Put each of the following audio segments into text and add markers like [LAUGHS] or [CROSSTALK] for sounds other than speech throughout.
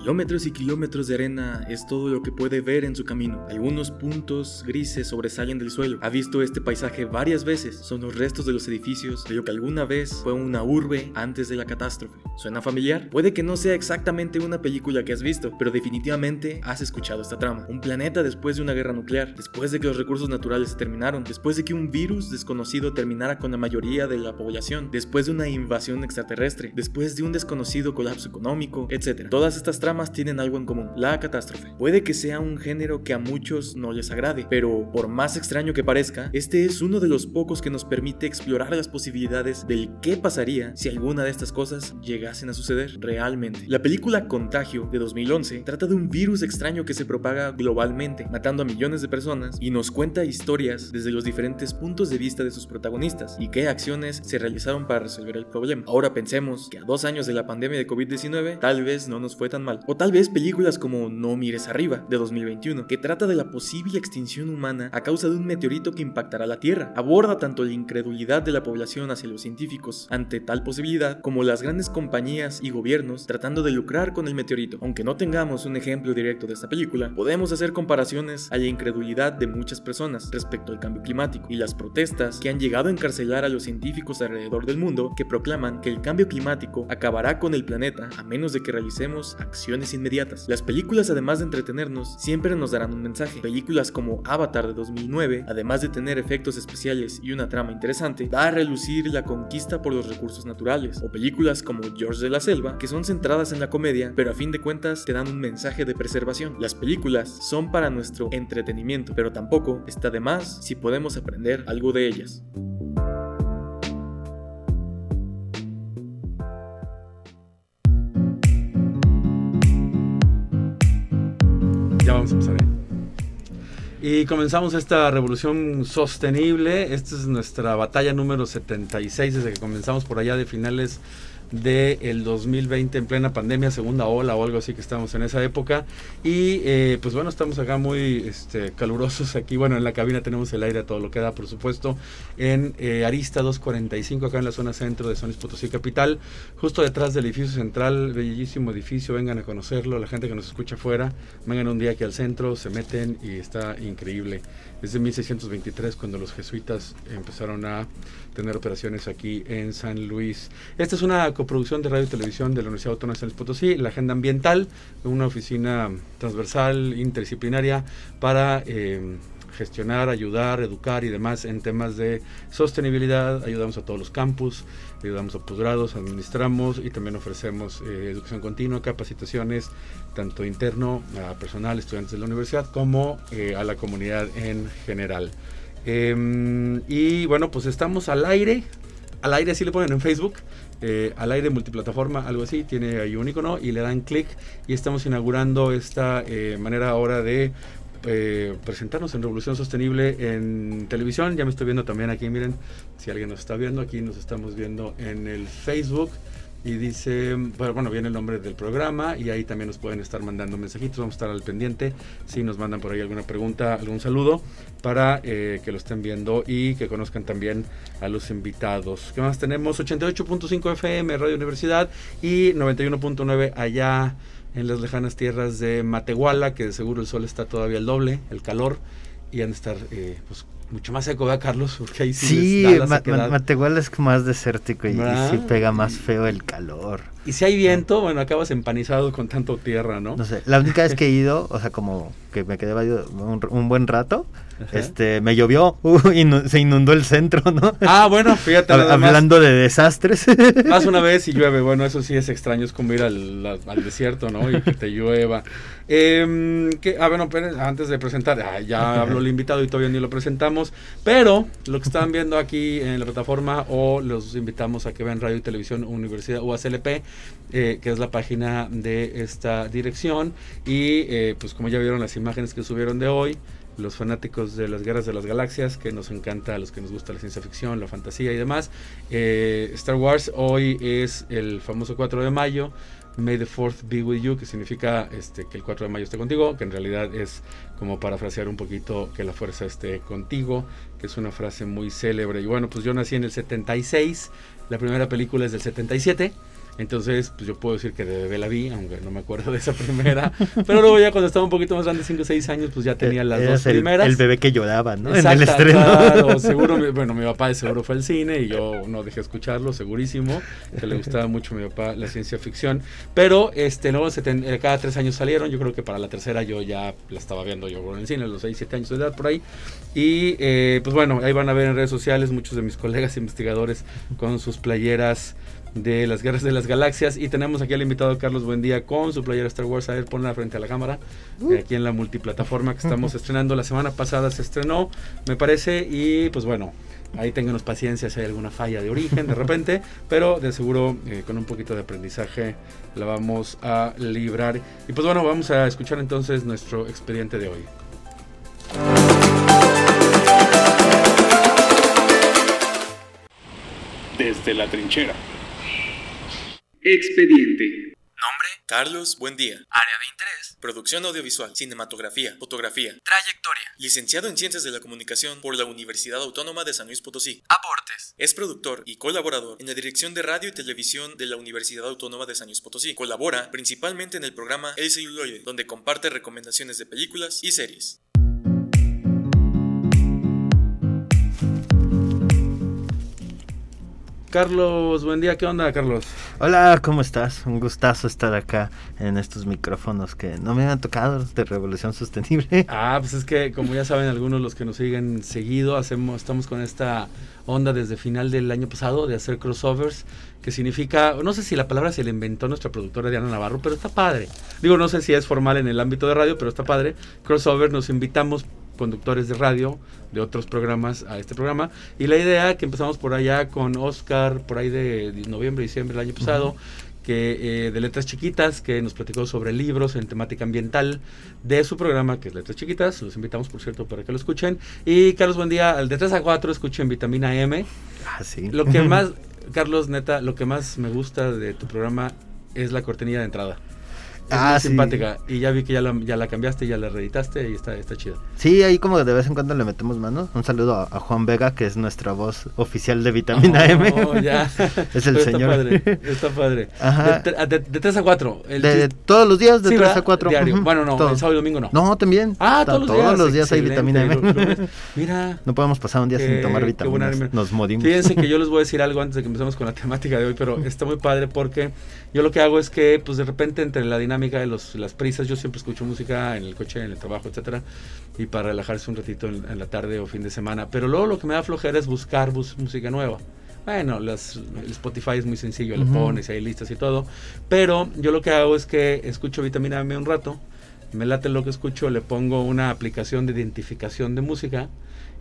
Kilómetros y kilómetros de arena es todo lo que puede ver en su camino. Algunos puntos grises sobresalen del suelo. Ha visto este paisaje varias veces. Son los restos de los edificios de lo que alguna vez fue una urbe antes de la catástrofe. ¿Suena familiar? Puede que no sea exactamente una película que has visto, pero definitivamente has escuchado esta trama. Un planeta después de una guerra nuclear, después de que los recursos naturales se terminaron, después de que un virus desconocido terminara con la mayoría de la población, después de una invasión extraterrestre, después de un desconocido colapso económico, etc. Todas estas tramas tienen algo en común, la catástrofe. Puede que sea un género que a muchos no les agrade, pero por más extraño que parezca, este es uno de los pocos que nos permite explorar las posibilidades del qué pasaría si alguna de estas cosas llegasen a suceder realmente. La película Contagio de 2011 trata de un virus extraño que se propaga globalmente, matando a millones de personas y nos cuenta historias desde los diferentes puntos de vista de sus protagonistas y qué acciones se realizaron para resolver el problema. Ahora pensemos que a dos años de la pandemia de COVID-19 tal vez no nos fue tan mal o tal vez películas como No mires arriba, de 2021, que trata de la posible extinción humana a causa de un meteorito que impactará la Tierra. Aborda tanto la incredulidad de la población hacia los científicos ante tal posibilidad, como las grandes compañías y gobiernos tratando de lucrar con el meteorito. Aunque no tengamos un ejemplo directo de esta película, podemos hacer comparaciones a la incredulidad de muchas personas respecto al cambio climático y las protestas que han llegado a encarcelar a los científicos alrededor del mundo que proclaman que el cambio climático acabará con el planeta a menos de que realicemos acciones inmediatas. Las películas, además de entretenernos, siempre nos darán un mensaje. Películas como Avatar de 2009, además de tener efectos especiales y una trama interesante, da a relucir la conquista por los recursos naturales. O películas como George de la Selva, que son centradas en la comedia, pero a fin de cuentas te dan un mensaje de preservación. Las películas son para nuestro entretenimiento, pero tampoco está de más si podemos aprender algo de ellas. Vamos a empezar. Y comenzamos esta revolución sostenible. Esta es nuestra batalla número 76 desde que comenzamos por allá de finales del 2020 en plena pandemia, segunda ola o algo así que estamos en esa época. Y eh, pues bueno, estamos acá muy este, calurosos aquí. Bueno, en la cabina tenemos el aire a todo lo que da, por supuesto. En eh, Arista 245, acá en la zona centro de Luis Potosí Capital, justo detrás del edificio central, bellísimo edificio, vengan a conocerlo. La gente que nos escucha afuera, vengan un día aquí al centro, se meten y está increíble. Es de 1623 cuando los jesuitas empezaron a tener operaciones aquí en San Luis. Esta es una coproducción de radio y televisión de la Universidad Autónoma de San Luis Potosí, la Agenda Ambiental, una oficina transversal, interdisciplinaria para... Eh, gestionar, ayudar, educar y demás en temas de sostenibilidad. Ayudamos a todos los campus, ayudamos a posgrados, administramos y también ofrecemos eh, educación continua, capacitaciones, tanto interno a personal, estudiantes de la universidad, como eh, a la comunidad en general. Em, y bueno, pues estamos al aire. Al aire así le ponen en Facebook. Eh, al aire multiplataforma, algo así, tiene ahí un icono y le dan clic y estamos inaugurando esta manera ahora de eh, presentarnos en Revolución Sostenible en televisión. Ya me estoy viendo también aquí, miren, si alguien nos está viendo, aquí nos estamos viendo en el Facebook y dice, bueno, viene el nombre del programa y ahí también nos pueden estar mandando mensajitos, vamos a estar al pendiente si nos mandan por ahí alguna pregunta, algún saludo para eh, que lo estén viendo y que conozcan también a los invitados. ¿Qué más tenemos? 88.5 FM Radio Universidad y 91.9 allá en las lejanas tierras de Matehuala, que de seguro el sol está todavía el doble, el calor, y han de estar eh, pues, mucho más seco, ¿verdad, Carlos? [LAUGHS] Porque ahí sí, sí Matehuala es más desértico y, sí pega más feo el calor. Y si hay viento, bueno, acabas empanizado con tanto tierra, ¿no? No sé, la única vez que he [LAUGHS] ido, o sea, como que me quedé un, un buen rato, este, me llovió [LAUGHS] y se inundó el centro, ¿no? Ah, bueno, [LAUGHS] fíjate. Hablando de desastres. [LAUGHS] Más una vez y llueve, bueno, eso sí es extraño, es como ir al, desierto, ¿no? Y que te llueva. Eh, que, ah, bueno, antes de presentar, ya habló el invitado y todavía ni lo presentamos, pero lo que están viendo aquí en la plataforma o los invitamos a que vean Radio y Televisión Universidad UACLP, eh, que es la página de esta dirección y eh, pues como ya vieron las imágenes que subieron de hoy, los fanáticos de las guerras de las galaxias, que nos encanta a los que nos gusta la ciencia ficción, la fantasía y demás. Eh, Star Wars hoy es el famoso 4 de mayo. May the 4th be with you, que significa este, que el 4 de mayo esté contigo, que en realidad es como parafrasear un poquito que la fuerza esté contigo, que es una frase muy célebre. Y bueno, pues yo nací en el 76, la primera película es del 77. Entonces, pues yo puedo decir que de bebé la vi, aunque no me acuerdo de esa primera. [LAUGHS] Pero luego ya cuando estaba un poquito más grande, 5 o 6 años, pues ya tenía las dos el, primeras. El bebé que lloraba, ¿no? Exacto, en el estreno. Claro, [LAUGHS] seguro, bueno, mi papá de seguro fue al cine y yo no dejé escucharlo, segurísimo, que le gustaba mucho a mi papá la ciencia ficción. Pero este, luego seten- eh, cada tres años salieron, yo creo que para la tercera yo ya la estaba viendo yo en el cine, a los 6, 7 años de edad por ahí. Y eh, pues bueno, ahí van a ver en redes sociales muchos de mis colegas investigadores con sus playeras de las guerras de las galaxias. Y tenemos aquí al invitado Carlos Buendía con su playera Star Wars. A ver ponla frente a la cámara eh, aquí en la multiplataforma que estamos [LAUGHS] estrenando. La semana pasada se estrenó me parece y pues bueno ahí ténganos paciencia si hay alguna falla de origen de repente [LAUGHS] pero de seguro eh, con un poquito de aprendizaje la vamos a librar. Y pues bueno vamos a escuchar entonces nuestro expediente de hoy. Desde la trinchera. Expediente. Nombre: Carlos Buendía. Área de interés: Producción audiovisual, cinematografía, fotografía. Trayectoria: Licenciado en Ciencias de la Comunicación por la Universidad Autónoma de San Luis Potosí. Aportes: Es productor y colaborador en la Dirección de Radio y Televisión de la Universidad Autónoma de San Luis Potosí. Colabora principalmente en el programa El Celuloide, donde comparte recomendaciones de películas y series. Carlos Buendía ¿qué onda Carlos? Hola, ¿cómo estás? Un gustazo estar acá en estos micrófonos que no me han tocado de Revolución Sostenible. [LAUGHS] Ah, pues es que como ya saben algunos los que nos siguen seguido, hacemos, estamos con esta onda desde final del año pasado de hacer crossovers, que significa, no sé si la palabra se la inventó nuestra productora Diana Navarro, pero está padre. Digo, no sé si es formal en el ámbito de radio, pero está padre. Crossover nos invitamos conductores de radio de otros programas a este programa. Y la idea que empezamos por allá con Oscar por ahí de, noviembre diciembre del año pasado que eh, de letras chiquitas que nos platicó sobre libros en temática ambiental de su programa que es letras chiquitas. Los invitamos por cierto para que lo escuchen. Y Carlos buen día. Al de 3 a 4 escuchen vitamina M. Ah, sí. lo que más Carlos neta lo que más me gusta de tu programa es la cortinilla de entrada es Ah, muy sí. simpática y ya vi que ya la, ya la cambiaste ya la reeditaste y está, está chida Sí, ahí como de vez en cuando le metemos mano. Un saludo a, a Juan Vega, que es nuestra voz oficial de Vitamina M. Oh, ya. [LAUGHS] Es el Pero señor. Está padre, está padre. Ajá. De, tre- de, de 3 a 4. El De, todos los días, de Sí, 3 ¿verdad? a 4. Diario. Ujú, Bueno, no, todo. el sábado y domingo no. No, también. Ah, Ta- todos los días. Todos los días hay. Vitamina M. Lunes- [LAUGHS] Mira. No podemos pasar un día sin tomar vitaminas. Nos morimos. Fíjense que [LAUGHS] yo les voy a decir algo antes de que empecemos con la temática de hoy, pero está muy padre porque yo lo que hago es que, pues de repente, entre la dinámica de los, las prisas, yo siempre escucho música en el coche, en el trabajo, etcétera, y para relajarse un ratito en, en la tarde o fin de semana. Pero luego lo que me da flojera es buscar bus- música nueva. Bueno, las, el Spotify es muy sencillo, le Ujú. pones, hay listas y todo. Pero yo lo que hago es que escucho vitamina M un rato, me late lo que escucho, le pongo una aplicación de identificación de música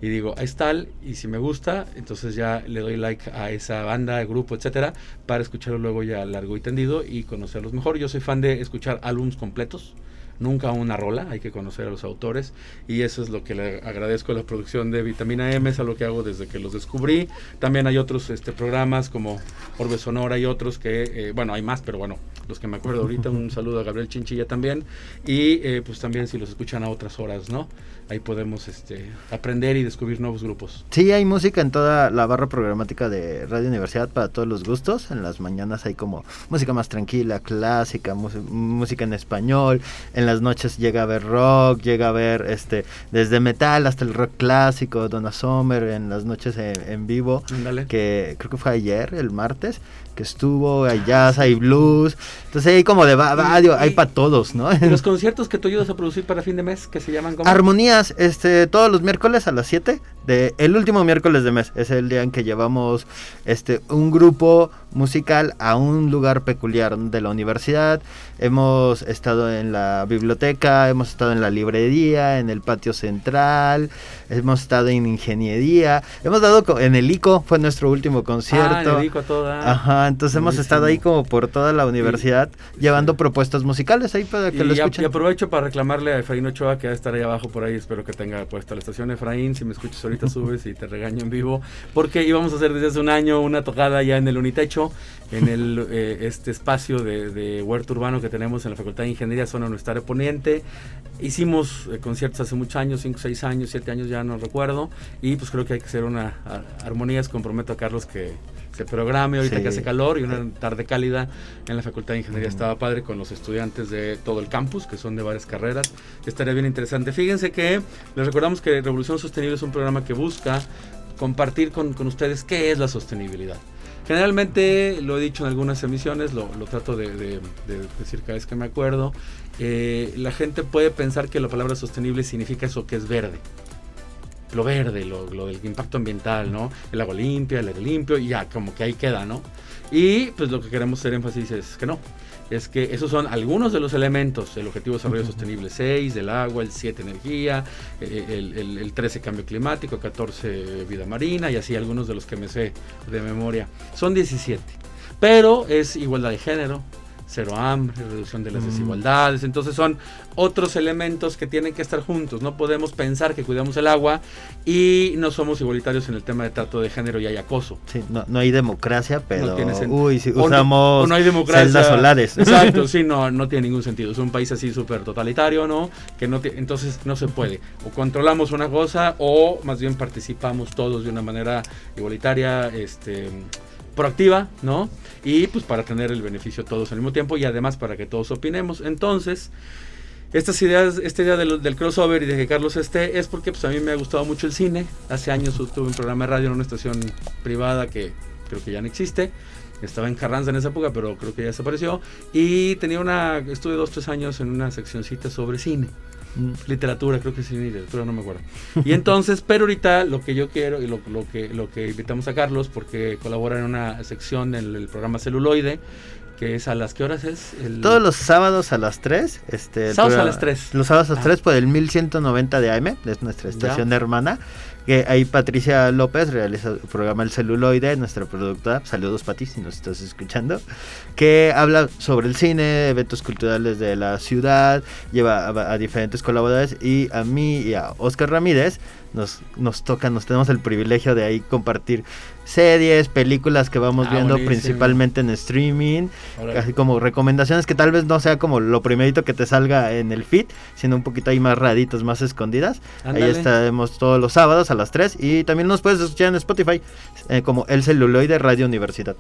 y digo, ahí está, y si me gusta, entonces ya le doy like a esa banda, grupo, etcétera, para escucharlo luego ya largo y tendido y conocerlos mejor. Yo soy fan de escuchar álbumes completos, nunca una rola, hay que conocer a los autores y eso es lo que le agradezco a la producción de Vitamina M, es algo que hago desde que los descubrí. También hay otros este, programas como Orbe Sonora y otros que, eh, bueno, hay más, pero bueno, los que me acuerdo ahorita, un saludo a Gabriel Chinchilla también y eh, pues también si los escuchan a otras horas, ¿no? Ahí podemos este, aprender y descubrir nuevos grupos. Sí, hay música en toda la barra programática de Radio Universidad para todos los gustos. En las mañanas hay como música más tranquila, clásica, música en español. En las noches llega a haber rock, llega a haber este desde metal hasta el rock clásico, Donna Summer en las noches en, en vivo. Ándale. Que creo que fue ayer, el martes, que estuvo, hay jazz, hay blues. Entonces hay como de va- radio, hay y- para todos, ¿no? Los conciertos que tú ayudas a producir para fin de mes, que se llaman. Armonías, este, todos los miércoles a las 7 de el último miércoles de mes es el día en que llevamos este un grupo musical a un lugar peculiar de la universidad. Hemos estado en la biblioteca, hemos estado en la librería, en el patio central, hemos estado en ingeniería, hemos dado en el ICO, fue nuestro último concierto. Ah, en el ICO toda. Ajá, entonces hemos estado ahí como por toda la universidad llevando propuestas musicales ahí para que lo Y, escuchen. y aprovecho para reclamarle a Efraín Ochoa que va a estar ahí abajo por ahí. Espero que tenga puesta la estación Efraín. Si me escuchas ahorita [LAUGHS] subes y te regaño en vivo. Porque íbamos a hacer desde hace un año una tocada ya en el Unitecho, en el, [LAUGHS] eh, este espacio de, de huerto urbano que tenemos en la Facultad de Ingeniería, zona universitaria poniente. Hicimos eh, conciertos hace muchos años, 5, 6 años, 7 años, ya no recuerdo. Y pues creo que hay que hacer una a- armonías. Comprometo a Carlos que se programe ahorita Sí. que hace calor y una tarde cálida en la Facultad de Ingeniería estaba padre con los estudiantes de todo el campus, que son de varias carreras. Estaría bien interesante. Fíjense que les recordamos que Revolución Sostenible es un programa que busca compartir con, con ustedes qué es la sostenibilidad. Generalmente, lo he dicho en algunas emisiones, lo, lo trato de, de- de decir cada vez que me acuerdo, eh, la gente puede pensar que la palabra sostenible significa eso que es verde lo verde, lo, lo del impacto ambiental, ¿no? El agua limpia, el aire limpio, y ya, como que ahí queda, ¿no? Y pues lo que queremos hacer énfasis es que no. Es que esos son algunos de los elementos del Objetivo de Desarrollo Sostenible 6, del agua, el 7 energía, el, el- el 13 cambio climático, 14 vida marina y así algunos de los que me sé de memoria. Son 17. Pero es igualdad de género, cero hambre, reducción de las Mm. desigualdades. Entonces son otros elementos que tienen que estar juntos. No podemos pensar que cuidamos el agua y no somos igualitarios en el tema de trato de género y hay acoso. Sí, no, no hay democracia, pero tiene sentido. uy, si O no- usamos o no hay democracia. celdas solares. Exacto, sí, [LAUGHS] no, no tiene ningún sentido. Es un país así súper totalitario, ¿no? Que no entonces no se puede. O controlamos una cosa o más bien participamos todos de una manera igualitaria, este proactiva, ¿no? Y pues para tener el beneficio todos al mismo tiempo y además para que todos opinemos. Entonces, estas ideas, esta idea del, del crossover y de que Carlos esté es porque pues a mí me ha gustado mucho el cine. Hace años tuve un programa de radio en una estación privada que creo que ya no existe. Estaba en Carranza en esa época, pero creo que ya desapareció. Y tenía una, estuve dos, tres años en una seccioncita sobre cine. Literatura, creo que sí, literatura, no me acuerdo. Y entonces, pero ahorita lo que yo quiero y lo, lo que, lo que invitamos a Carlos, porque colabora en una sección en el programa Celuloide, que es a las, ¿qué horas es? El- Todos los sábados a las 3. Este, Sábados a las 3. Los sábados a las Ah. 3 por el 1190 de AM, es nuestra Ya. estación hermana. Que ahí Patricia López realiza el programa El Celuloide, nuestra productora. Saludos, Pati, si nos estás escuchando. Que habla sobre el cine, eventos culturales de la ciudad, lleva a, a diferentes colaboradores. Y a mí y a Oscar Ramírez nos, nos toca, nos tenemos el privilegio de ahí compartir series, películas que vamos Ah, viendo buenísimo. principalmente en streaming así como recomendaciones que tal vez no sea como lo primerito que te salga en el feed, sino un poquito ahí más raditos, más escondidas. Ahí estaremos todos los sábados a las 3 y también nos puedes escuchar en Spotify eh, como El Celuloide Radio Universidad.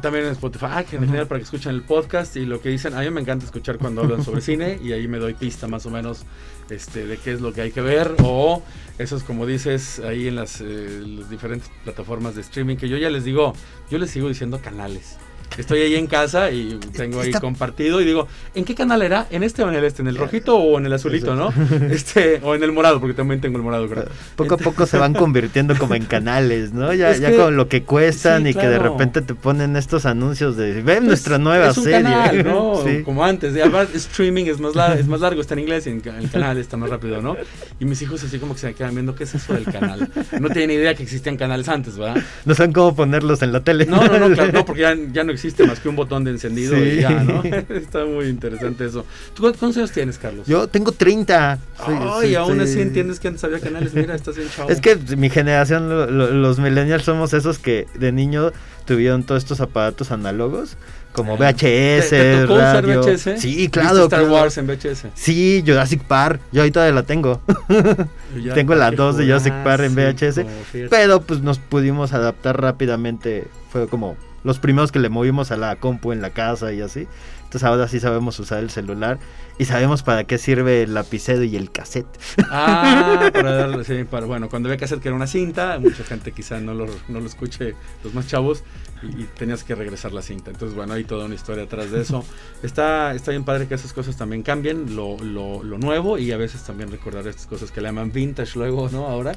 También en Spotify. Ah, que genial para que escuchen el podcast y lo que dicen. A mí me encanta escuchar cuando hablan sobre [LAUGHS] cine y ahí me doy pista más o menos este, de qué es lo que hay que ver. O eso es como dices ahí en las, eh, las diferentes plataformas de streaming que yo ya les digo, yo les sigo diciendo canales. Estoy ahí en casa y tengo ahí Está- compartido y digo, ¿en qué canal era? ¿En este o en el este? ¿En el rojito o en el azulito, no? [LAUGHS] [LAUGHS] Este, o en el morado, porque también tengo el morado, creo. Poco a poco se van [LAUGHS] convirtiendo como en canales, ¿no? Ya, Es ya que- con lo que cuestan sí, y que de repente te ponen estos anuncios de ven Pues, nuestra nueva es un serie. canal, ¿no? Sí. Como antes. Además, streaming es más, lar- es más largo, está en inglés y en el canal está más rápido, ¿no? Y mis hijos así como que se me quedan viendo qué es eso del canal. No tienen idea que existían canales antes, ¿verdad? No saben cómo ponerlos en la tele. No, no, no, claro, no, porque ya, ya no existe más que un botón de encendido Sí. y ya, ¿no? [LAUGHS] Está muy interesante eso. ¿Tú cu- cuántos años tienes, Carlos? Yo tengo 30. Soy- Ay, sí, aún sí. así entiendes que antes había canales. Mira, estás bien chavo. Es que mi generación, lo- lo- los millennials, somos esos que de niño tuvieron todos estos aparatos análogos, como Ah. VHS, ¿Te, te tocó usar radio. VHS? Sí, ¿Viste claro. Star claro. Wars en VHS. Sí, Jurassic Park. Yo ahí todavía la tengo. [LAUGHS] Tengo la qué 2 de Jurassic Park en VHS. Pero pues nos pudimos adaptar rápidamente. Fue como los primeros que le movimos a la compu en la casa y así. Entonces ahora sí sabemos usar el celular y sabemos para qué sirve el lapicero y el cassette. Ah, [LAUGHS] para darle, sí, para, bueno, cuando había que hacer que era una cinta, mucha gente quizá no lo, no lo escuche, los más chavos, y, y tenías que regresar la cinta. Entonces, bueno, hay toda una historia atrás de eso. [LAUGHS] Está, está bien padre que esas cosas también cambien, lo, lo, lo nuevo, y a veces también recordar estas cosas que le llaman vintage luego, ¿no? Ahora,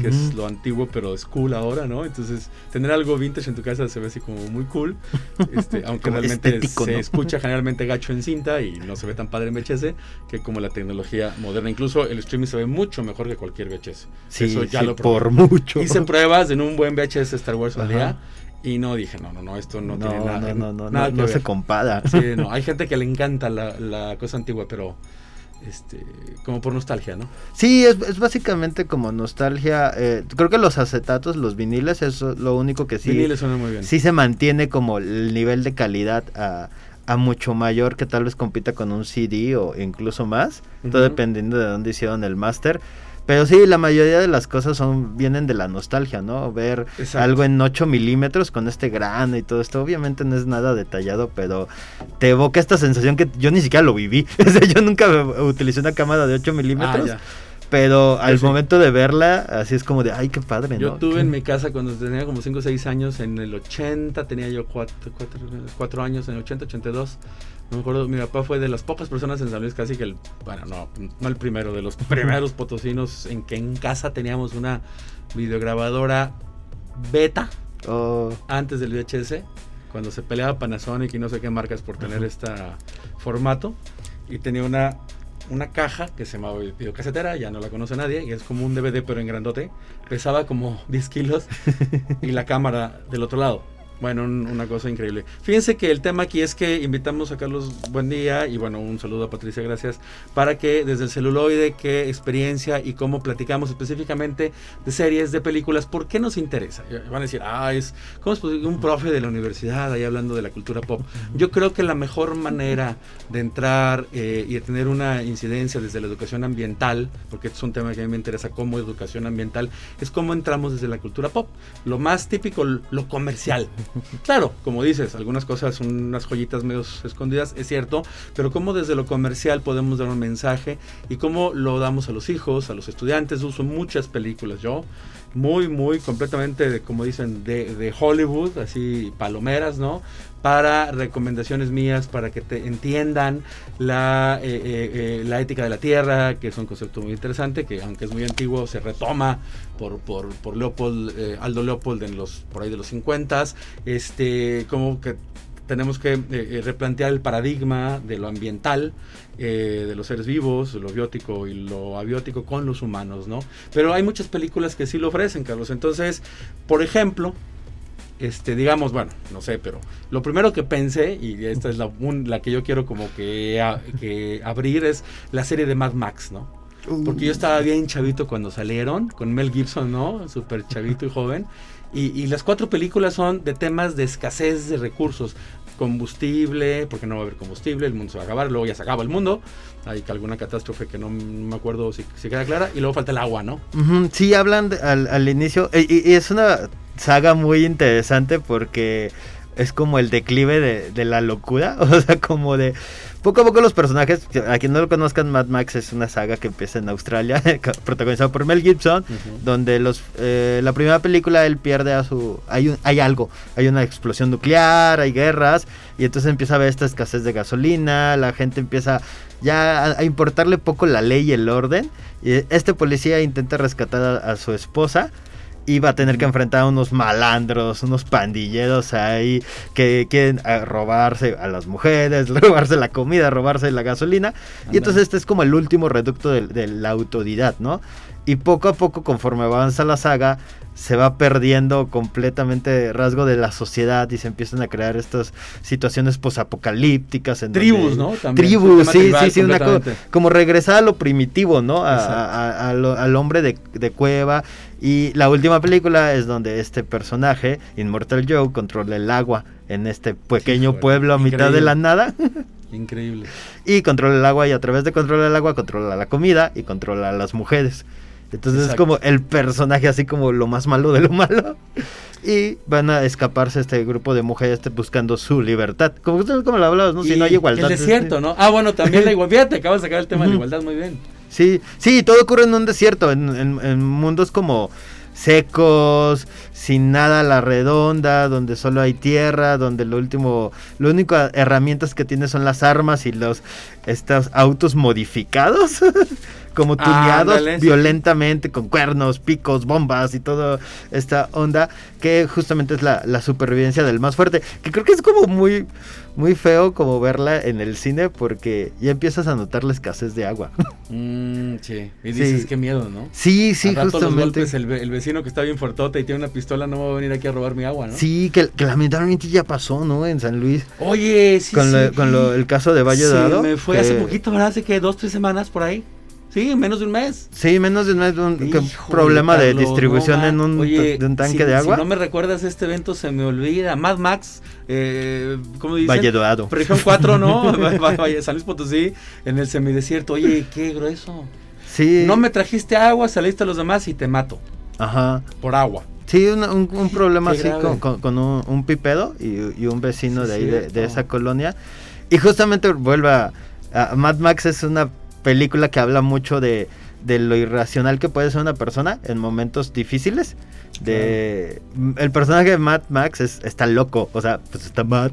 que es Ujú. lo antiguo, pero es cool ahora, ¿no? Entonces, tener algo vintage en tu casa se ve así como muy cool, [LAUGHS] este, aunque realmente estético, se ¿no? escucha [LAUGHS] generalmente gacho en cinta y no se ve tan padre en VHS que como la tecnología moderna. Incluso el streaming se ve mucho mejor que cualquier VHS. Sí, Eso ya sí, lo probé. por mucho. Hice pruebas en un buen VHS Star Wars al día y no dije, no, no, no, esto no, No, tiene nada, no, no, no, nada no, no se compara. Sí, no, [LAUGHS] hay gente que le encanta la, la cosa antigua, pero este, como por nostalgia, ¿no? Sí, es, es básicamente como nostalgia. eh, creo que los acetatos, los viniles, es lo único que sí, Viniles suena muy bien. sí se mantiene como el nivel de calidad a, a mucho mayor que tal vez compita con un CD o incluso más, todo Ujú. dependiendo de dónde hicieron el máster. Pero sí, la mayoría de las cosas son vienen de la nostalgia, ¿no? Ver Exacto. algo en 8 milímetros con este grano y todo esto, obviamente no es nada detallado, pero te evoca esta sensación que yo ni siquiera lo viví. [LAUGHS] O sea, yo nunca utilicé una cámara de 8 Ah, milímetros. ya. Pero al sí. momento de verla, así es como de, ay, qué padre, Yo tuve Qué- en mi casa cuando tenía como 5 o 6 años, en el 80 tenía yo 4 años, en el 80, 82. No me acuerdo, mi papá fue de las pocas personas en San Luis, casi que el, bueno, no, no el primero, de los [LAUGHS] primeros potosinos en que en casa teníamos una videograbadora beta Oh, antes del VHS, cuando se peleaba Panasonic y no sé qué marcas por tener este formato. Y tenía una, una caja que se llamaba videocasetera, ya no la conoce nadie, y es como un DVD pero en grandote. Pesaba como 10 kilos [LAUGHS] y la cámara del otro lado. Bueno, un- una cosa increíble. Fíjense que el tema aquí es que invitamos a Carlos Buen Día y bueno, un saludo a Patricia, gracias, para que desde el celuloide, qué experiencia y cómo platicamos específicamente de series, de películas, ¿por qué nos interesa? Y Van a decir, ah, es, ¿cómo es posible? un profe de la universidad ahí hablando de la cultura pop? Yo creo que la mejor manera de entrar eh, y de tener una incidencia desde la educación ambiental, porque este es un tema que a mí me interesa como educación ambiental, es cómo entramos desde la cultura pop. Lo más típico, lo comercial. [LAUGHS] Claro, como dices, algunas cosas son unas joyitas medio escondidas, es cierto, pero cómo desde lo comercial podemos dar un mensaje y cómo lo damos a los hijos, a los estudiantes. Uso muchas películas yo, muy, muy completamente, de, como dicen, de, Hollywood, así palomeras, ¿no? Para recomendaciones mías, para que te entiendan la, eh, eh, eh, la ética de la tierra, que es un concepto muy interesante, que aunque es muy antiguo, se retoma por, por, por Leopold, Aldo Leopold en los, por ahí de los 50 este, como que tenemos que eh, eh, replantear el paradigma de lo ambiental, eh, de los seres vivos, lo biótico y lo abiótico con los humanos, ¿no? Pero hay muchas películas que sí lo ofrecen, Carlos. Entonces, por ejemplo, este, digamos, bueno, no sé, pero lo primero que pensé, y esta es la, un- la que yo quiero como que, a- que abrir, es la serie de Mad Max, ¿no? Porque yo estaba bien chavito cuando salieron, con Mel Gibson, ¿no? Súper chavito y joven. Y, y las cuatro películas son de temas de escasez de recursos. Combustible, porque no va a haber combustible, el mundo se va a acabar, luego ya se acaba el mundo. Hay alguna catástrofe que no me acuerdo si, queda clara. Y luego falta el agua, ¿no? Sí, hablan al, inicio. Y, y- es una saga muy interesante porque es como el declive de, de la locura. [LAUGHS] O sea, como de. Poco a poco los personajes, a quien no lo conozcan, Mad Max es una saga que empieza en Australia, [LAUGHS] protagonizada por Mel Gibson, donde los eh, la primera película él pierde a su hay un- hay algo hay una explosión nuclear hay guerras y entonces empieza a ver esta escasez de gasolina la gente empieza ya a, a importarle poco la ley y el orden y este policía intenta rescatar a, a su esposa va a tener que enfrentar a unos malandros, unos pandilleros ahí que quieren eh, robarse a las mujeres, [LAUGHS] robarse la comida, robarse la gasolina. Y entonces este es como el último reducto de, de la autoridad, ¿no? Y poco a poco, conforme avanza la saga, se va perdiendo completamente rasgo de la sociedad y se empiezan a crear estas situaciones posapocalípticas. en Tribus, donde- ¿no? También, Tribus, sí, sí, sí, una como regresar a lo primitivo, ¿no? A- Exacto. a- a lo- al hombre de, de cueva. Y la última película es donde este personaje, Immortal Joe, controla el agua en este pequeño pueblo a mitad de la nada. Increíble. y controla el agua y a través de controlar el agua controla la comida y controla a las mujeres. Entonces Exacto. es como el personaje así como lo más malo de lo malo. Y van a escaparse este grupo de mujeres buscando su libertad. Como, como lo hablabas, ¿no? Si no hay igualdad. El desierto, ¿no? Ah, bueno, también la [LAUGHS] igualdad. Fíjate, acabas de sacar el tema de la igualdad muy bien. Sí, sí, todo ocurre en un desierto, en, en- en mundos como secos, sin nada a la redonda, donde solo hay tierra, donde lo último, lo único herramientas que tiene son las armas y los estos autos modificados. [LAUGHS] como tuneados Ándale, sí. violentamente, con cuernos, picos, bombas y toda esta onda, que justamente es la, la supervivencia del más fuerte. Que creo que es como muy, muy feo como verla en el cine porque ya empiezas a notar la escasez de agua. [LAUGHS] Mm, sí. Y dices, Sí. qué miedo, ¿no? Sí, sí, los justamente. golpes, el, ve- el vecino que está bien fuertote y tiene una pistola no va a venir aquí a robar mi agua, ¿no? Sí, que, que lamentablemente ya pasó, ¿no? En San Luis. Oye, sí, con, lo- sí. con lo- el caso de Valle Se Dorado. me fue que- hace poquito, ¿verdad? Hace que dos, tres semanas por ahí. Sí, menos de un mes. Sí, menos de un mes, un Híjole, problema de distribución no, en un, man. Oye, de un tanque si- de agua. Si no me recuerdas este evento, se me olvida. Mad Max, eh, ¿cómo dicen? Valle Dorado. Región 4, ¿no? [LAUGHS] Valle- San Luis Potosí, en el semidesierto. Oye, qué grueso. Sí. No me trajiste agua, saliste a los demás y te mato. Ajá. Por agua. Sí, un, un- un problema Qué así grave. con, con- con un, un pipedo y, y un vecino Sí, de ahí, de esa colonia. Y justamente vuelve a, a- Mad Max es una película que habla mucho de, de lo irracional que puede ser una persona en momentos difíciles. De el personaje de Mad Max es, está loco, o sea, pues está Mad.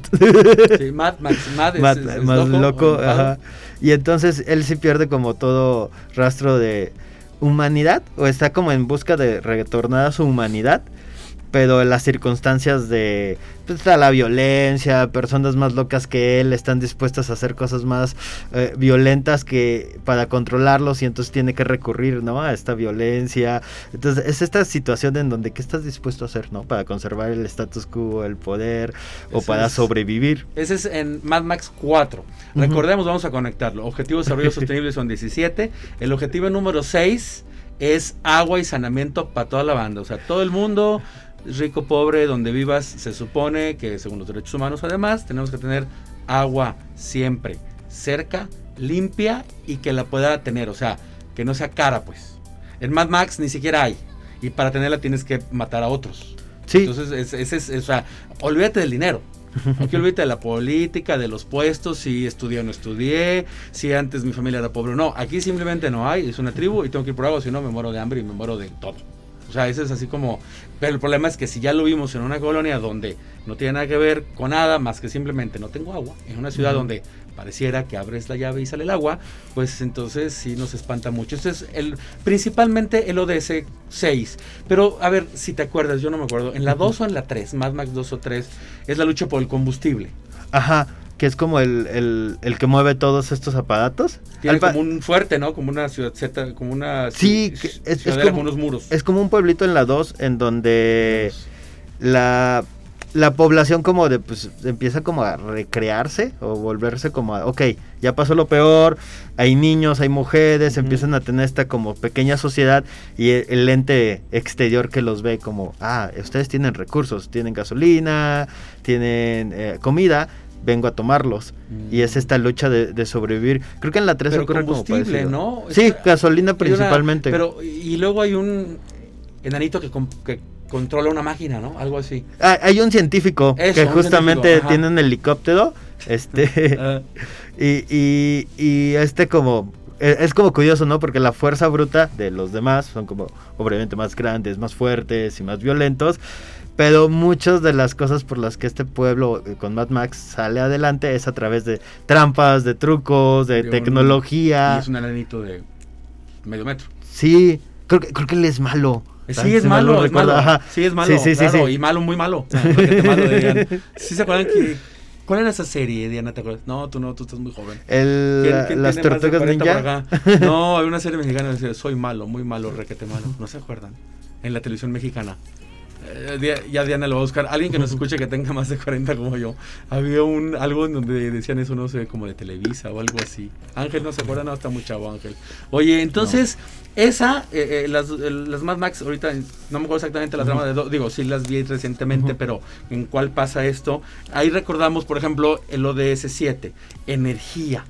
Sí, Mad Max, Mad es, más, es- es más loco, ajá. Y entonces él sí pierde como todo rastro de humanidad o está como en busca de retornar a su humanidad, pero las circunstancias de pues, la violencia, personas más locas que él están dispuestas a hacer cosas más eh, violentas que para controlarlos y entonces tiene que recurrir, ¿no? A esta violencia. Entonces es esta situación en donde qué estás dispuesto a hacer, ¿no? Para conservar el status quo, el poder o Ese para es- sobrevivir. Ese es en Mad Max 4. Recordemos, vamos a conectarlo. Objetivo de desarrollo [LAUGHS] sostenible son 17. El objetivo número 6 es agua y saneamiento para toda la banda. O sea, todo el mundo, rico, pobre, donde vivas, se supone que según los derechos humanos además, tenemos que tener agua siempre cerca, limpia y que la pueda tener. O sea, que no sea cara, pues. En Mad Max ni siquiera hay. Y para tenerla tienes que matar a otros. Sí. Entonces, es- es, o sea, olvídate del dinero. Aquí olvídate de la política, de los puestos, si estudié o no estudié, si antes mi familia era pobre o no. Aquí simplemente no hay, es una tribu y tengo que ir por agua, si no me muero de hambre y me muero de todo. O sea, ese es así como... Pero el problema es que si ya lo vimos en una colonia donde no tiene nada que ver con nada más que simplemente no tengo agua, en una ciudad donde pareciera que abres la llave y sale el agua, pues entonces sí nos espanta mucho. Este es el, principalmente el ODS 6. Pero a ver, si te acuerdas, yo no me acuerdo, en la 2 o en la 3, Mad Max 2 o 3, es la lucha por el combustible. Ajá, que es como el, el, el que mueve todos estos aparatos. Tiene como un fuerte, ¿no? Como una ciudad Z, como una Sí, ci- es- como- con unos muros. Es como un pueblito en la 2 en donde la, la población como de pues empieza como a recrearse o volverse como a, ok, ya pasó lo peor, hay niños, hay mujeres, empiezan a tener esta como pequeña sociedad y el, el ente exterior que los ve como, ah, ustedes tienen recursos, tienen gasolina, tienen eh, comida, vengo a tomarlos. Y es esta lucha de, de sobrevivir. Creo que en la 3 Pero ocurre combustible. ¿no? Sí, gasolina una- principalmente. pero, y luego hay un enanito que, que controla una máquina, ¿no? Algo así. Ah, hay un científico Eso, que un justamente científico, tiene un helicóptero, este, [LAUGHS] Ah, [LAUGHS] y, y, y este como, e- es como curioso, ¿no? Porque la fuerza bruta de los demás son como, obviamente, más grandes, más fuertes y más violentos, pero muchas de las cosas por las que este pueblo eh, con Mad Max sale adelante es a través de trampas, de trucos, de De un- tecnología. y es un enanito de medio metro. Sí, creo que, creo que él es malo. Sí, es malo, es malo. ajá. Sí, es malo. Sí, sí, sí, claro, sí. Y malo, muy malo. [LAUGHS] ¿Sí se acuerdan que... ¿Cuál era esa serie, Diana? ¿Te acuerdas? No, tú no, tú estás muy joven. El, ¿Quién- quién las tortugas 40 ninja. [LAUGHS] No, hay una serie mexicana que decía, soy malo, muy malo, requete malo. ¿No se acuerdan? En la televisión mexicana. Eh, ya Diana lo va a buscar. Alguien que nos [LAUGHS] escuche que tenga más de 40 como yo. Había un algo en donde decían eso, no sé, como de Televisa o algo así. Ángel no se acuerda, no, está muy chavo Ángel. Oye, entonces, esa, eh, eh, las, las Mad Max, ahorita no me acuerdo exactamente la trama de, do- digo, sí las vi recientemente, pero en cuál pasa esto. Ahí recordamos, por ejemplo, el ODS 7, energía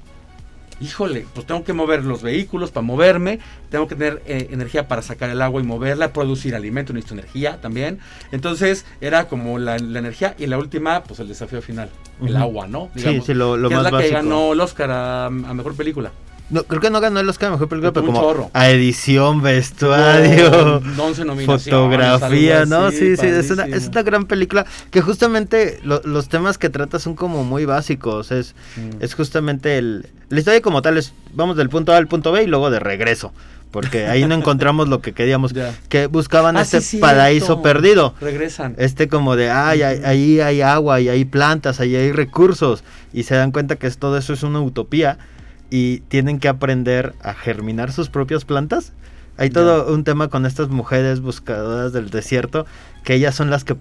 híjole, pues tengo que mover los vehículos para moverme, tengo que tener eh, energía para sacar el agua y moverla, producir alimento, necesito energía también. Entonces era como la, la energía y la última, pues el desafío final, el agua, ¿no? Sí, sí, lo, lo que más es la que ganó el Oscar a, a mejor película. No, creo que no ganó el Oscar mejor película, Pero como chorro. a edición, vestuario, Con 11 nominaciones, fotografía, ¿no? Sí, sí, es una, es una gran película que justamente lo- los temas que trata son como muy básicos. Es, Mm. es justamente el. La historia como tal es, vamos del punto A al punto B y luego de regreso. Porque ahí no [LAUGHS] encontramos lo que queríamos. Que buscaban Ah, este sí, paraíso perdido. Regresan. Este como de, ay, ahí hay agua y hay plantas, ahí hay recursos. Y se dan cuenta que es- todo eso es una utopía. Y tienen que aprender a germinar sus propias plantas. Hay todo un tema con estas mujeres buscadoras del desierto. Que ellas son las que,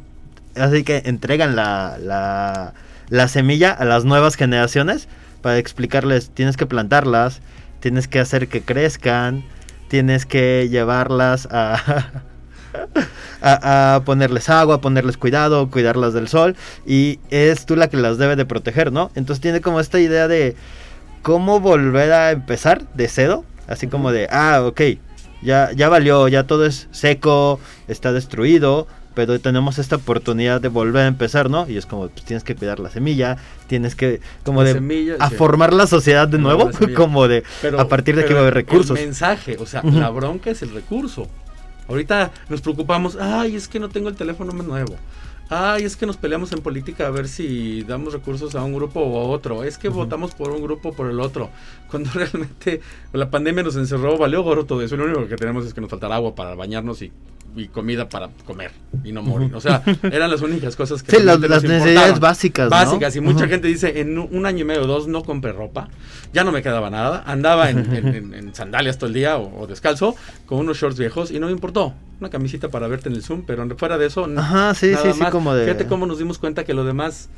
así que entregan la, la, la semilla a las nuevas generaciones. Para explicarles, tienes que plantarlas, tienes que hacer que crezcan, tienes que llevarlas a... [LAUGHS] a, a ponerles agua, ponerles cuidado, cuidarlas del sol y es tú la que las debe de proteger, ¿no? Entonces tiene como esta idea de cómo volver a empezar de cero, así como de, ah, ok, ya, ya valió, ya todo es seco, está destruido, pero tenemos esta oportunidad de volver a empezar, ¿no? Y es como, pues tienes que cuidar la semilla, tienes que, como La de, semilla, a sí. formar la sociedad de nuevo, [LAUGHS] como de, Pero- a partir de que va a haber recursos. El mensaje, o sea, la bronca es el recurso. Ahorita nos preocupamos, ay, es que no tengo el teléfono más nuevo. Ay, es que nos peleamos en política a ver si damos recursos a un grupo o a otro. Es que votamos por un grupo o por el otro. Cuando [LAUGHS] realmente la pandemia nos encerró, valió gorro todo eso. Lo único que tenemos es que nos faltará agua para bañarnos y, y comida para comer y no morir. O sea, eran las únicas cosas que Sí, las, las necesidades básicas, ¿no? Básicas, y mucha gente dice, en un año y medio o dos no compré ropa, ya no me quedaba nada, andaba en, [LAUGHS] en- en- en sandalias todo el día o, o descalzo, con unos shorts viejos y no me importó. Una camisita para verte en el Zoom, pero fuera de eso, Ajá, sí, nada sí, sí, más. como de... Fíjate cómo nos dimos cuenta que lo demás,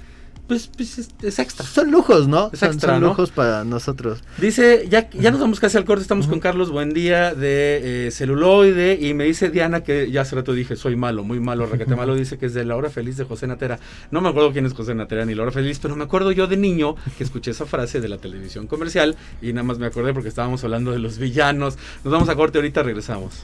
pues, pues, es, es extra. Son lujos, ¿no? Es son, extra, son ¿no? lujos para nosotros. Dice, ya, ya nos vamos casi al corte, estamos con Carlos Buendía de eh, celuloide y me dice Diana que ya hace rato dije, soy malo, muy malo, requete malo, dice que es de La Hora Feliz de José Natera. No me acuerdo quién es José Natera ni La Hora Feliz, pero me acuerdo yo de niño que escuché esa frase de la televisión comercial y nada más me acordé porque estábamos hablando de los villanos. Nos vamos a corte, ahorita regresamos.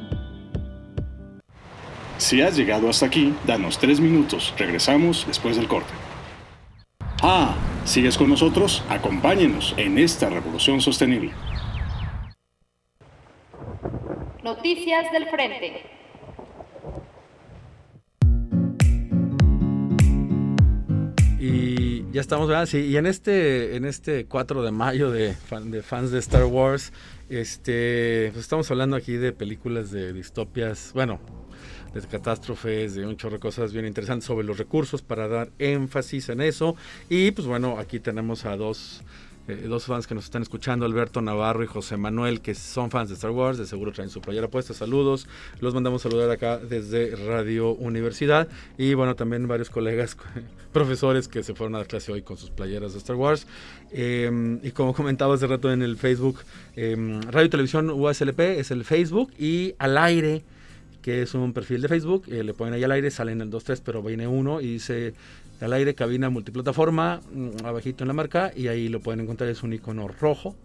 Si has llegado hasta aquí, danos tres minutos. Regresamos después del corte. Ah, ¿sigues con nosotros? Acompáñenos en esta revolución sostenible. Noticias del Frente. Y ya estamos, ¿verdad? Sí, y en este, en este 4 de mayo de, fan- de fans de Star Wars, este, pues estamos hablando aquí de películas de distopias, bueno, de catástrofes, de un chorro de cosas bien interesantes sobre los recursos para dar énfasis en eso. Y pues bueno, aquí tenemos a dos, eh, dos fans que nos están escuchando, Alberto Navarro y José Manuel, que son fans de Star Wars, de seguro traen su playera puesta. Saludos, los mandamos saludar acá desde Radio Universidad. Y bueno, también varios colegas, [LAUGHS] profesores que se fueron a dar clase hoy con sus playeras de Star Wars. Eh, y como comentaba hace rato en el Facebook, eh, Radio y Televisión USLP es el Facebook y al aire que es un perfil de Facebook, eh, le ponen ahí al aire, salen el 2-3, pero viene uno y dice al aire cabina multiplataforma, mm, abajito en la marca, y ahí lo pueden encontrar, es un icono rojo,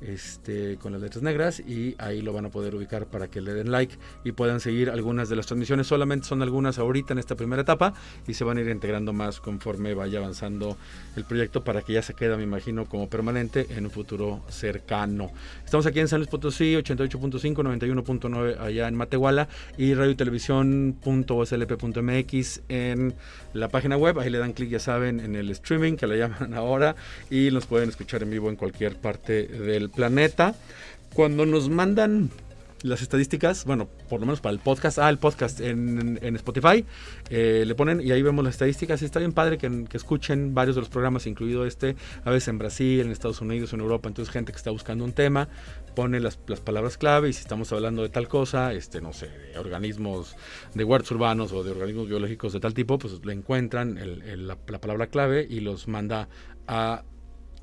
este, con las letras negras, y ahí lo van a poder ubicar para que le den like y puedan seguir algunas de las transmisiones, solamente son algunas ahorita en esta primera etapa, y se van a ir integrando más conforme vaya avanzando el proyecto para que ya se quede, me imagino, como permanente en un futuro cercano. Estamos aquí en San Luis Potosí, 88.5, 91.9 allá en Matehuala y radio y televisión.oslp.mx en la página web. Ahí le dan clic, ya saben, en el streaming que le llaman [LAUGHS] ahora y nos pueden escuchar en vivo en cualquier parte del planeta. Cuando nos mandan las estadísticas, bueno, por lo menos para el podcast, ah, el podcast en, en Spotify, eh, le ponen y ahí vemos las estadísticas y está bien padre que, escuchen varios de los programas, incluido este, a veces en Brasil, en Estados Unidos, en Europa, entonces gente que está buscando un tema, pone las, las palabras clave y si estamos hablando de tal cosa, este, no sé, organismos de huertos urbanos o de organismos biológicos de tal tipo, pues le encuentran la, la palabra clave y los manda a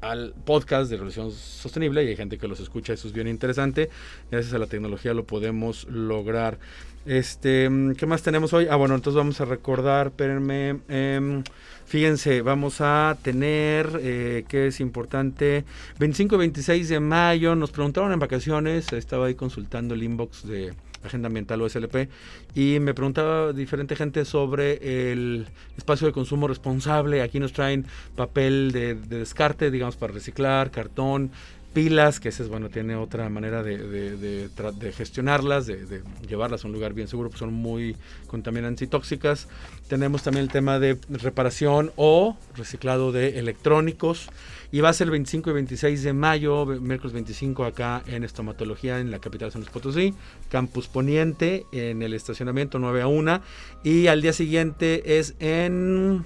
al podcast de Revolución Sostenible y hay gente que los escucha, eso es bien interesante. Gracias a la tecnología lo podemos lograr. Este, ¿qué más tenemos hoy? Ah, bueno, entonces vamos a recordar, espérenme. Em, fíjense, vamos a tener, eh, que es importante, 25 y 26 de mayo, nos preguntaron en vacaciones, estaba ahí consultando el inbox de Agenda Ambiental o SLP, y me preguntaba diferente gente sobre el espacio de consumo responsable. Aquí nos traen papel de, descarte, digamos, para reciclar, cartón, pilas, que ese es bueno, tiene otra manera de, de, gestionarlas, de, llevarlas a un lugar bien seguro, pues son muy contaminantes y tóxicas. Tenemos también el tema de reparación o reciclado de electrónicos. Y va a ser el 25 y 26 de mayo, miércoles 25 acá en estomatología en la capital de San Luis Potosí, Campus Poniente en el estacionamiento 9 a 1 y al día siguiente es en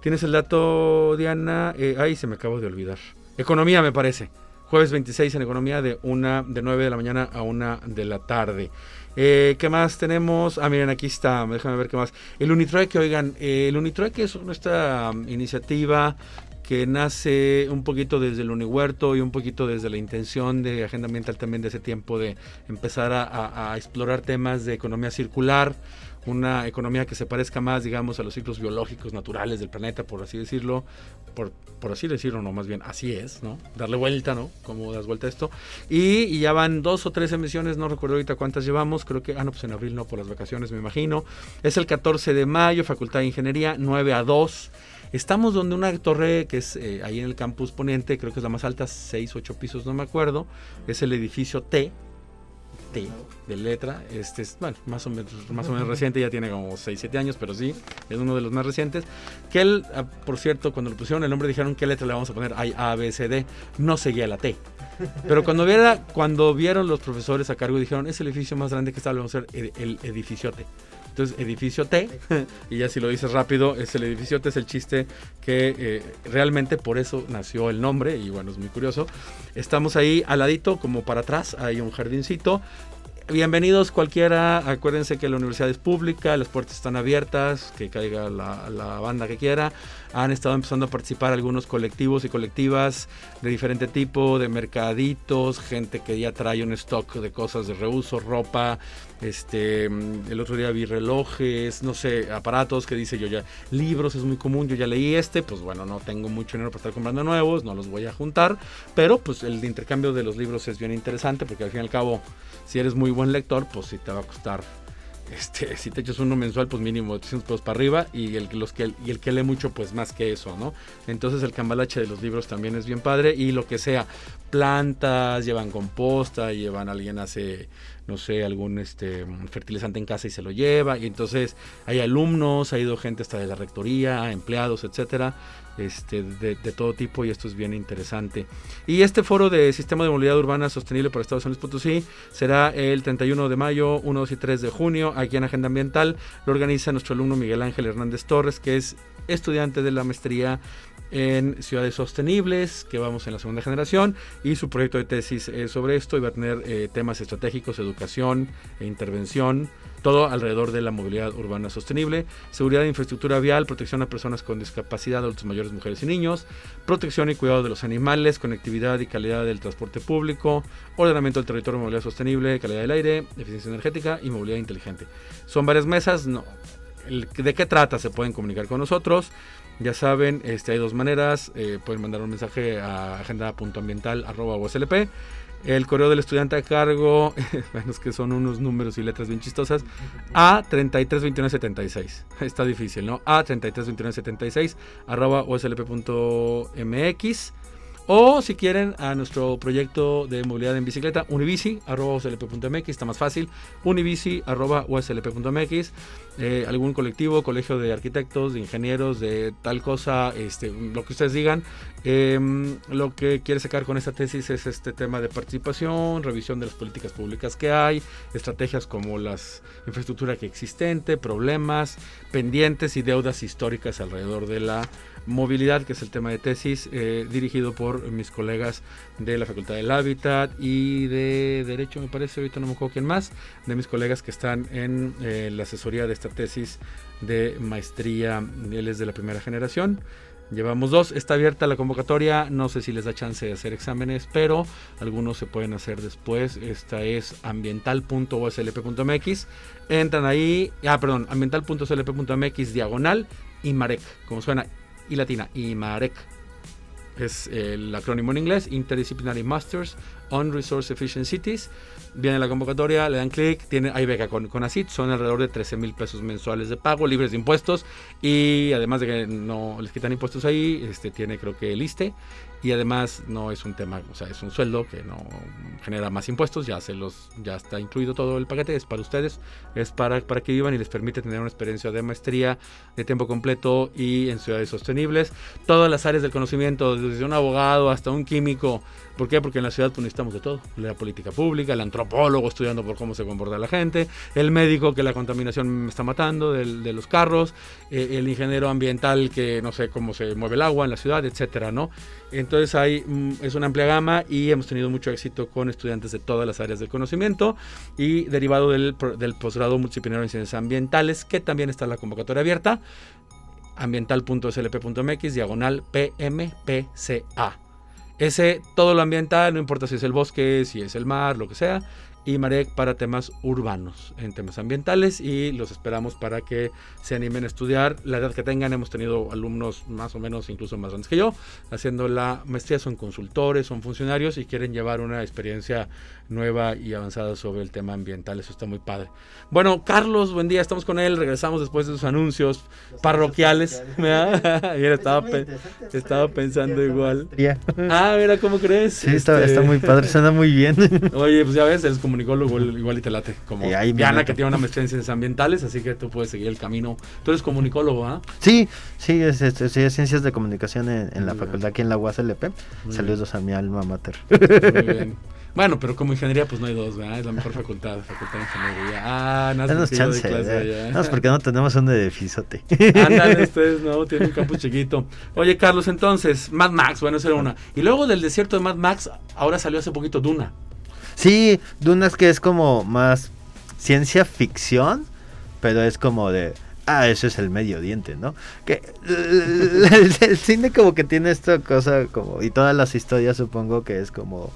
¿Tienes el dato Diana? Eh, ay, se me acabo de olvidar. Economía me parece. Jueves 26 en economía de una de 9 de la mañana a 1 de la tarde. Eh, ¿Qué más tenemos? Ah, miren, aquí está. Déjame ver qué más. El Unitrueque, oigan, eh, el Unitrueque es nuestra iniciativa que nace un poquito desde el Unihuerto y un poquito desde la intención de Agenda Ambiental también de ese tiempo de empezar a, explorar temas de economía circular, una economía que se parezca más, digamos, a los ciclos biológicos naturales del planeta, por así decirlo, por, por así decirlo, no, más bien así es, ¿no? Darle vuelta, ¿no? Como das vuelta a esto. Y, ya van dos o tres emisiones, no recuerdo ahorita cuántas llevamos, creo que, ah, no, pues en abril no, por las vacaciones me imagino. Es el 14 de mayo, Facultad de Ingeniería, 9 a 2. Estamos donde una torre que es eh, ahí en el campus Poniente, creo que es la más alta, 6, 8 pisos, no me acuerdo. Es el edificio T, T de letra. Este es, bueno, más o menos, más o menos [LAUGHS] reciente, ya tiene como 6, 7 años, pero sí, es uno de los más recientes. Que él, ah, por cierto, cuando le pusieron el nombre dijeron qué letra le vamos a poner. Hay A, B, C, D. No seguía la T. Pero cuando, viera, cuando vieron los profesores a cargo dijeron, es el edificio más grande que está, vamos a hacer el edificio T. Entonces, edificio T, [LAUGHS] y ya si lo dices rápido, es el edificio T, es el chiste que eh, realmente por eso nació el nombre, y bueno, es muy curioso. Estamos ahí al ladito, como para atrás, hay un jardincito, Bienvenidos cualquiera, acuérdense que la universidad es pública, las puertas están abiertas, que caiga la, la, banda que quiera. Han estado empezando a participar algunos colectivos y colectivas de diferente tipo, de mercaditos, gente que ya trae un stock de cosas de reuso, ropa, este, el otro día vi relojes, no sé, aparatos que dice yo ya, libros es muy común, yo ya leí este, pues bueno, no tengo mucho dinero para estar comprando nuevos, no los voy a juntar, pero pues el intercambio de los libros es bien interesante porque al fin y al cabo si eres muy buen lector, pues sí te va a costar. Este, si te echas uno mensual, pues mínimo 800 pesos para arriba y el, los que, y el que lee mucho, pues más que eso, ¿no? Entonces el cambalache de los libros también es bien padre y lo que sea, plantas, llevan composta, llevan alguien hace no sé, algún este, fertilizante en casa y se lo lleva. Y entonces hay alumnos, ha ido gente hasta de la rectoría, empleados, etcétera, este, de, todo tipo y esto es bien interesante. Y este foro de Sistema de Movilidad Urbana Sostenible para Estados Unidos Potosí será el 31 de mayo, 1, 2 y 3 de junio aquí en Agenda Ambiental. Lo organiza nuestro alumno Miguel Ángel Hernández Torres, que es estudiante de la maestría en ciudades sostenibles, que vamos en la segunda generación, y su proyecto de tesis es sobre esto y va a tener eh, temas estratégicos, educación e intervención, todo alrededor de la movilidad urbana sostenible, seguridad de infraestructura vial, protección a personas con discapacidad, adultos mayores, mujeres y niños, protección y cuidado de los animales, conectividad y calidad del transporte público, ordenamiento del territorio, movilidad sostenible, calidad del aire, eficiencia energética y movilidad inteligente. Son varias mesas. ¿De qué trata? Se pueden comunicar con nosotros. Ya saben, este, hay dos maneras. Eh, pueden mandar un mensaje a. El correo del estudiante a cargo, [LAUGHS] bueno, es que son unos números y letras bien chistosas, [LAUGHS] a 332176. Está difícil, ¿no? A 332176 arroba uslp.mx. O si quieren a nuestro proyecto de movilidad en bicicleta, unibici.uslp.mx, está más fácil, unibici.uslp.mx, eh, algún colectivo, colegio de arquitectos, de ingenieros, de tal cosa, este, lo que ustedes digan. Em, lo que quiere sacar con esta tesis es este tema de participación, revisión de las políticas públicas que hay, estrategias como la infraestructura que existente, problemas, pendientes y deudas históricas alrededor de la movilidad, que es el tema de tesis, eh, dirigido por mis colegas de la Facultad del Hábitat y de Derecho, me parece, ahorita no me acuerdo quién más, de mis colegas que están en eh, la asesoría de esta tesis de maestría, él es de la primera generación. Llevamos dos, está abierta la convocatoria, no sé si les da chance de hacer exámenes, pero algunos se pueden hacer después. Esta es ambiental.oslp.mx. Entran ahí, ah, perdón, ambiental.oslp.mx diagonal y Marek, como suena, y latina, y Marek. Es el acrónimo en inglés, Interdisciplinary Masters on Resource Efficient Cities. Viene la convocatoria, le dan clic, tiene, hay beca con, con ACID, son alrededor de 13 mil pesos mensuales de pago, libres de impuestos y además de que no les quitan impuestos ahí, este tiene creo que el ISTE y además no es un tema, o sea, es un sueldo que no genera más impuestos, ya se los ya está incluido todo el paquete, es para ustedes, es para para que vivan y les permite tener una experiencia de maestría de tiempo completo y en ciudades sostenibles, todas las áreas del conocimiento, desde un abogado hasta un químico ¿Por qué? Porque en la ciudad pues, necesitamos de todo. La política pública, el antropólogo estudiando por cómo se comporta la gente, el médico que la contaminación me está matando de los carros, eh, el ingeniero ambiental que no sé cómo se mueve el agua en la ciudad, etcétera, ¿no? Entonces hay, mm, es una amplia gama y hemos tenido mucho éxito con estudiantes de todas las áreas del conocimiento y derivado del, del posgrado multidisciplinario en ciencias ambientales, que también está la convocatoria abierta ambiental.slp.mx diagonal PMPCA. Ese, todo lo ambiental, no importa si es el bosque, si es el mar, lo que sea, y Marek para temas urbanos, en temas ambientales y los esperamos para que se animen a estudiar la edad que tengan. Hemos tenido alumnos más o menos incluso más grandes que yo haciendo la maestría, son consultores, son funcionarios y quieren llevar una experiencia nueva y avanzada sobre el tema ambiental. Eso está muy padre. Bueno, Carlos, buen día, estamos con él, regresamos después de sus anuncios parroquiales. [LAUGHS] Ayer estaba, estaba pensando igual. Ah, mira, ¿cómo crees? Sí, está, está muy padre, suena muy bien. [LAUGHS] Oye, pues ya ves, es comunicólogo igual y te late, como Diana que tiene una maestría en ciencias ambientales, así que tú puedes seguir el camino. Tú eres comunicólogo, ¿ah? Sí, sí, es, es, ciencias de comunicación en, la facultad aquí en la UASLP. Saludos a mi alma mater. Muy bien. Bueno, pero como ingeniería, pues no hay dos, ¿verdad? Es la mejor facultad, facultad de ingeniería. Ah, no has chance, de clase No, es porque no tenemos un edificiote. Ándale, ustedes no, tienen un campus chiquito. Oye, Carlos, entonces, Mad Max, bueno, esa era una. Y luego del desierto de Mad Max, ahora salió hace poquito Duna. Sí, Duna es que es como más ciencia ficción, pero es como de ah, eso es el medio diente, ¿no? Que [LAUGHS] el, cine como que tiene esta cosa como y todas las historias supongo que es como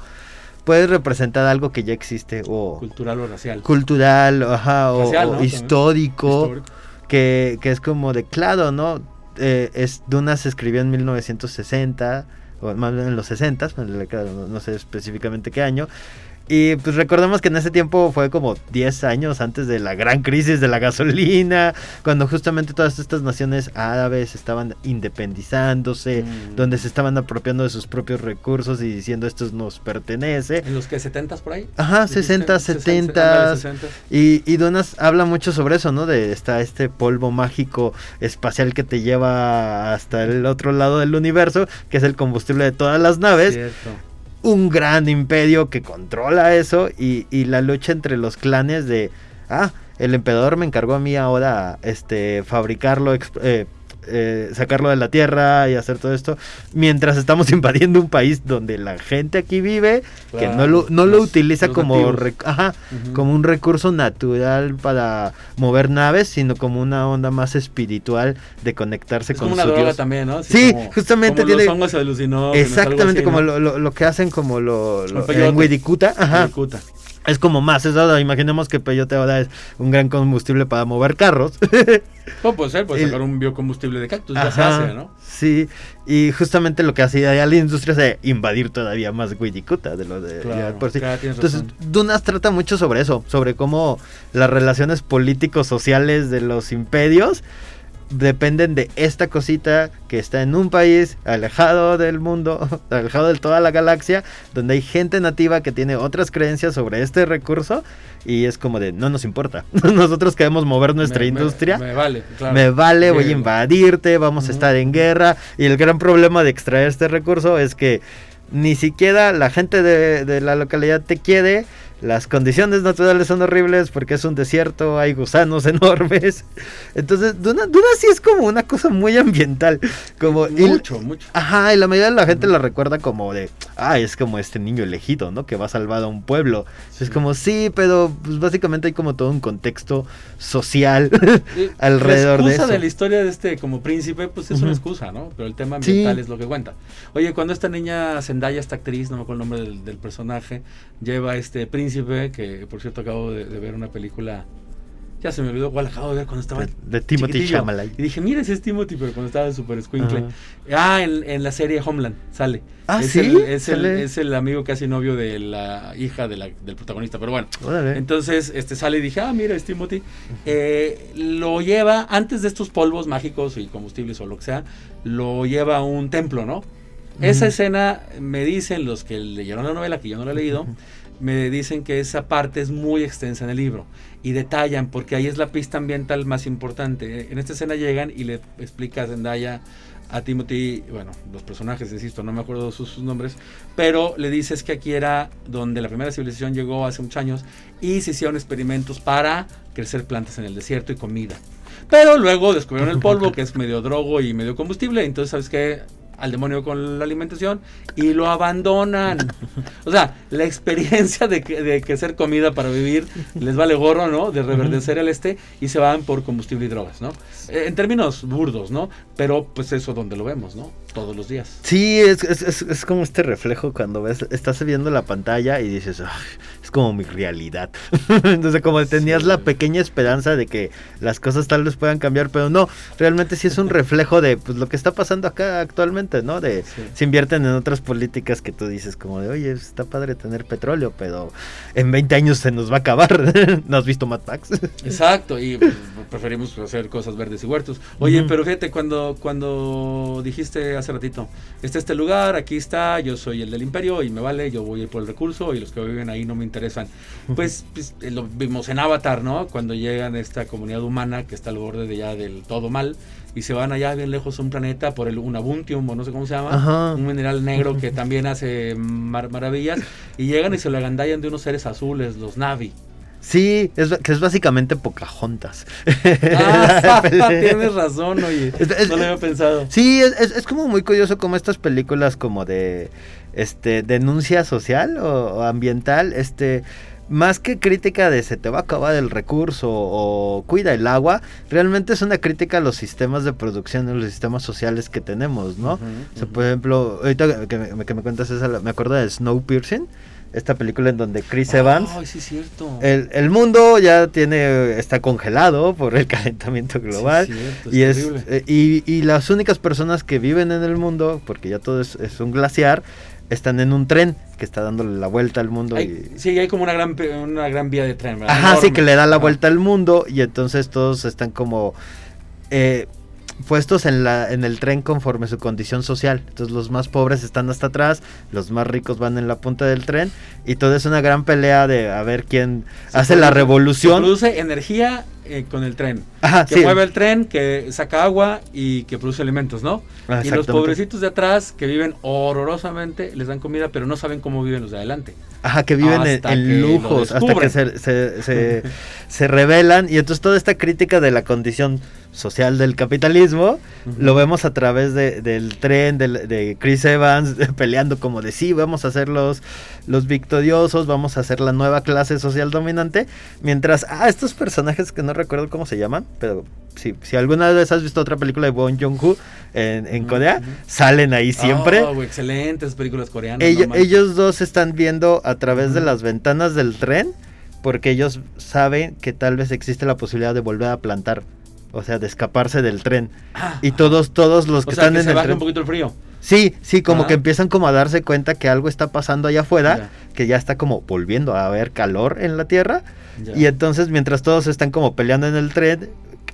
puedes representar algo que ya existe o cultural o racial. Cultural, ajá, o, histórico, Que, que, es como de claro, ¿no? Eh, es Duna se escribió en 1960 o más bien en los 60, no sé específicamente qué año, y pues recordemos que en ese tiempo fue como 10 años antes de la gran crisis de la gasolina, cuando justamente todas estas naciones árabes estaban independizándose, mm. donde se estaban apropiando de sus propios recursos y diciendo esto nos pertenece. ¿En los que 70 por ahí? Ajá, 60, 70. Y, y Donas habla mucho sobre eso, ¿no? De está este polvo mágico espacial que te lleva hasta el otro lado del universo, que es el combustible de todas las naves. Cierto un gran imperio que controla eso y, y, la lucha entre los clanes de, ah, el emperador me encargó a mí ahora este, fabricarlo, eh, eh, sacarlo de la tierra y hacer todo esto, mientras estamos [LAUGHS] invadiendo un país donde la gente aquí vive, que no lo, no lo utiliza como, como un recurso natural para mover naves, sino como una onda más espiritual de conectarse con como una droga también, ¿no? Sí, justamente tiene... Los hongos exactamente como lo, lo, que hacen como lo, en ajá. Es como más, es imaginemos que peyote ahora es un gran combustible para mover carros. [LAUGHS] No, puede ser, puede sacar un biocombustible de cactus, ya se hace, ¿no? Sí, y justamente lo que hacía la industria es invadir todavía más Guidicuta de lo de por sí. Entonces, Dunas trata mucho sobre eso, sobre cómo las relaciones políticos sociales de los imperios dependen de esta cosita que está en un país alejado del mundo, [LAUGHS] alejado de toda la galaxia, donde hay gente nativa que tiene otras creencias sobre este recurso y es como de no nos importa. [LAUGHS] Nosotros queremos mover nuestra industria. Me, vale, claro. Me vale, voy a invadirte, vamos a estar en guerra y el gran problema de extraer este recurso es que ni siquiera la gente de, de la localidad te quiere las condiciones naturales son horribles porque es un desierto, hay gusanos [LAUGHS] enormes. Entonces, Duna, Duna sí es como una cosa muy ambiental. Como Mucho, mucho. Ajá, y la mayoría de la gente la recuerda como de, ah, es como este niño elegido, ¿no? Que va salvado a un pueblo. Es como, sí, pero pues básicamente hay como todo un contexto social [LAUGHS] alrededor la de excusa eso. de la historia de este como príncipe, pues es una excusa, ¿no? Pero el tema ambiental Sí. es lo que cuenta. Oye, cuando esta niña Zendaya, esta actriz, no me acuerdo el nombre del, del personaje, lleva a este príncipe, que por cierto acabo de, de ver una película, ya se me olvidó cuál acabo de ver cuando estaba De- Timothy. Chalamet. Y dije, mira, ese es Timothy, pero cuando estaba súper escuincle. Ajá. Ah, en, en la serie Homeland sale. Ah, es ¿sí? El, es, el, es el amigo casi novio de la hija de la- del protagonista, pero bueno. Órale. Entonces, este sale y dije, ah, mira, es Timothy. Eh, lo lleva, antes de estos polvos mágicos y combustibles o lo que sea, lo lleva a un templo, ¿no? Esa escena, me dicen los que leyeron la novela, que yo no la he leído, me dicen que esa parte es muy extensa en el libro y detallan, porque ahí es la pista ambiental más importante. En esta escena llegan y le explica a Zendaya a Timothy, bueno, los personajes, insisto, no me acuerdo sus, sus nombres, pero le dices que aquí era donde la primera civilización llegó hace muchos años y se hicieron experimentos para crecer plantas en el desierto y comida. Pero luego descubrieron el polvo, [LAUGHS] que es medio drogo y medio combustible, entonces, ¿sabes qué? Al demonio con la alimentación y lo abandonan. O sea, la experiencia de, que, de que ser comida para vivir les vale gorro, ¿no? De reverdecer el este y se van por combustible y drogas, ¿no? Eh, en términos burdos, ¿no? Pero pues eso donde lo vemos, ¿no? Todos los días. Sí, es, es, es- es como este reflejo cuando ves, estás viendo la pantalla y dices, "Ay, es como mi realidad. [LAUGHS] Entonces, como tenías Sí. la pequeña esperanza de que las cosas tal vez puedan cambiar, pero no, realmente sí es un reflejo de pues, lo que está pasando acá actualmente, ¿no? De Sí. se invierten en otras políticas que tú dices como de, oye, está padre tener petróleo, pero en 20 años se nos va a acabar. [LAUGHS] ¿No has visto Mad Max? [LAUGHS] Exacto, y pues, preferimos hacer cosas verdes y huertos. Oye, pero fíjate, cuando, cuando dijiste hace ratito, está este lugar, aquí está, yo soy el del imperio y me vale, yo voy a ir por el recurso y los que viven ahí no me interesan. Pues, pues, eh, lo vimos en Avatar, ¿no? Cuando llegan a esta comunidad humana que está al borde de ya del todo mal y se van allá bien lejos a un planeta por el unabuntium o no sé cómo se llama, Ajá. un mineral negro que también hace mar- maravillas y llegan y se lo agandallan de unos seres azules, los Navi. Sí, es, que es básicamente Pocahontas. Ah, [LAUGHS] tienes razón, oye. Es- es- no lo había pensado. Sí, es, es- es como muy curioso como estas películas como de este denuncia social o, o ambiental, este más que crítica de se te va a acabar el recurso o cuida el agua, realmente es una crítica a los sistemas de producción y los sistemas sociales que tenemos, ¿no? O sea, por ejemplo, ahorita que me, que me cuentas esa, me acuerdo de Snowpiercer, esta película en donde Chris Evans Ay, sí, es cierto. el, el mundo ya tiene está congelado por el [LAUGHS] calentamiento global Sí, cierto, y, es, terrible. eh, y, y las únicas personas que viven en el mundo, porque ya todo es, es un glaciar, están en un tren que está dándole la vuelta al mundo. Hay- y, sí, hay como una gran, una gran vía de tren, ¿verdad? Ajá, sí, que le da la vuelta al mundo y entonces todos están como eh, puestos en, la, en el tren conforme su condición social. Entonces los más pobres están hasta atrás, los más ricos van en la punta del tren y todo es una gran pelea de a ver quién Se hace la revolución. se produce energía eh, con el tren. Ajá, Que sí. mueve el tren, que saca agua y que produce alimentos, ¿no? Ah, y los pobrecitos de atrás que viven horrorosamente, les dan comida, pero no saben cómo viven los de adelante. Ajá, que viven en, lujos, hasta que se, se, se, [LAUGHS] se rebelan. Y entonces toda esta crítica de la condición social del capitalismo lo vemos a través de- del tren de Chris Evans [LAUGHS] peleando como de sí, vamos a ser los, los victoriosos, vamos a ser la nueva clase social dominante. Mientras, ah, estos personajes que no recuerdo cómo se llaman, pero si, si alguna vez has visto otra película de Bong Joon-ho en, Corea, salen ahí siempre. Oh, excelentes películas coreanas. Ello- no manches. ellos dos están viendo a través de las ventanas del tren porque ellos saben que tal vez existe la posibilidad de volver a plantar, o sea, de escaparse del tren. Ah, Y todos todos los o que sea, están que en se el baja tren. un poquito el frío. Sí, sí, como que empiezan como a darse cuenta que algo está pasando allá afuera, Ya. que ya está como volviendo a haber calor en la Tierra Ya. y entonces mientras todos están como peleando en el tren,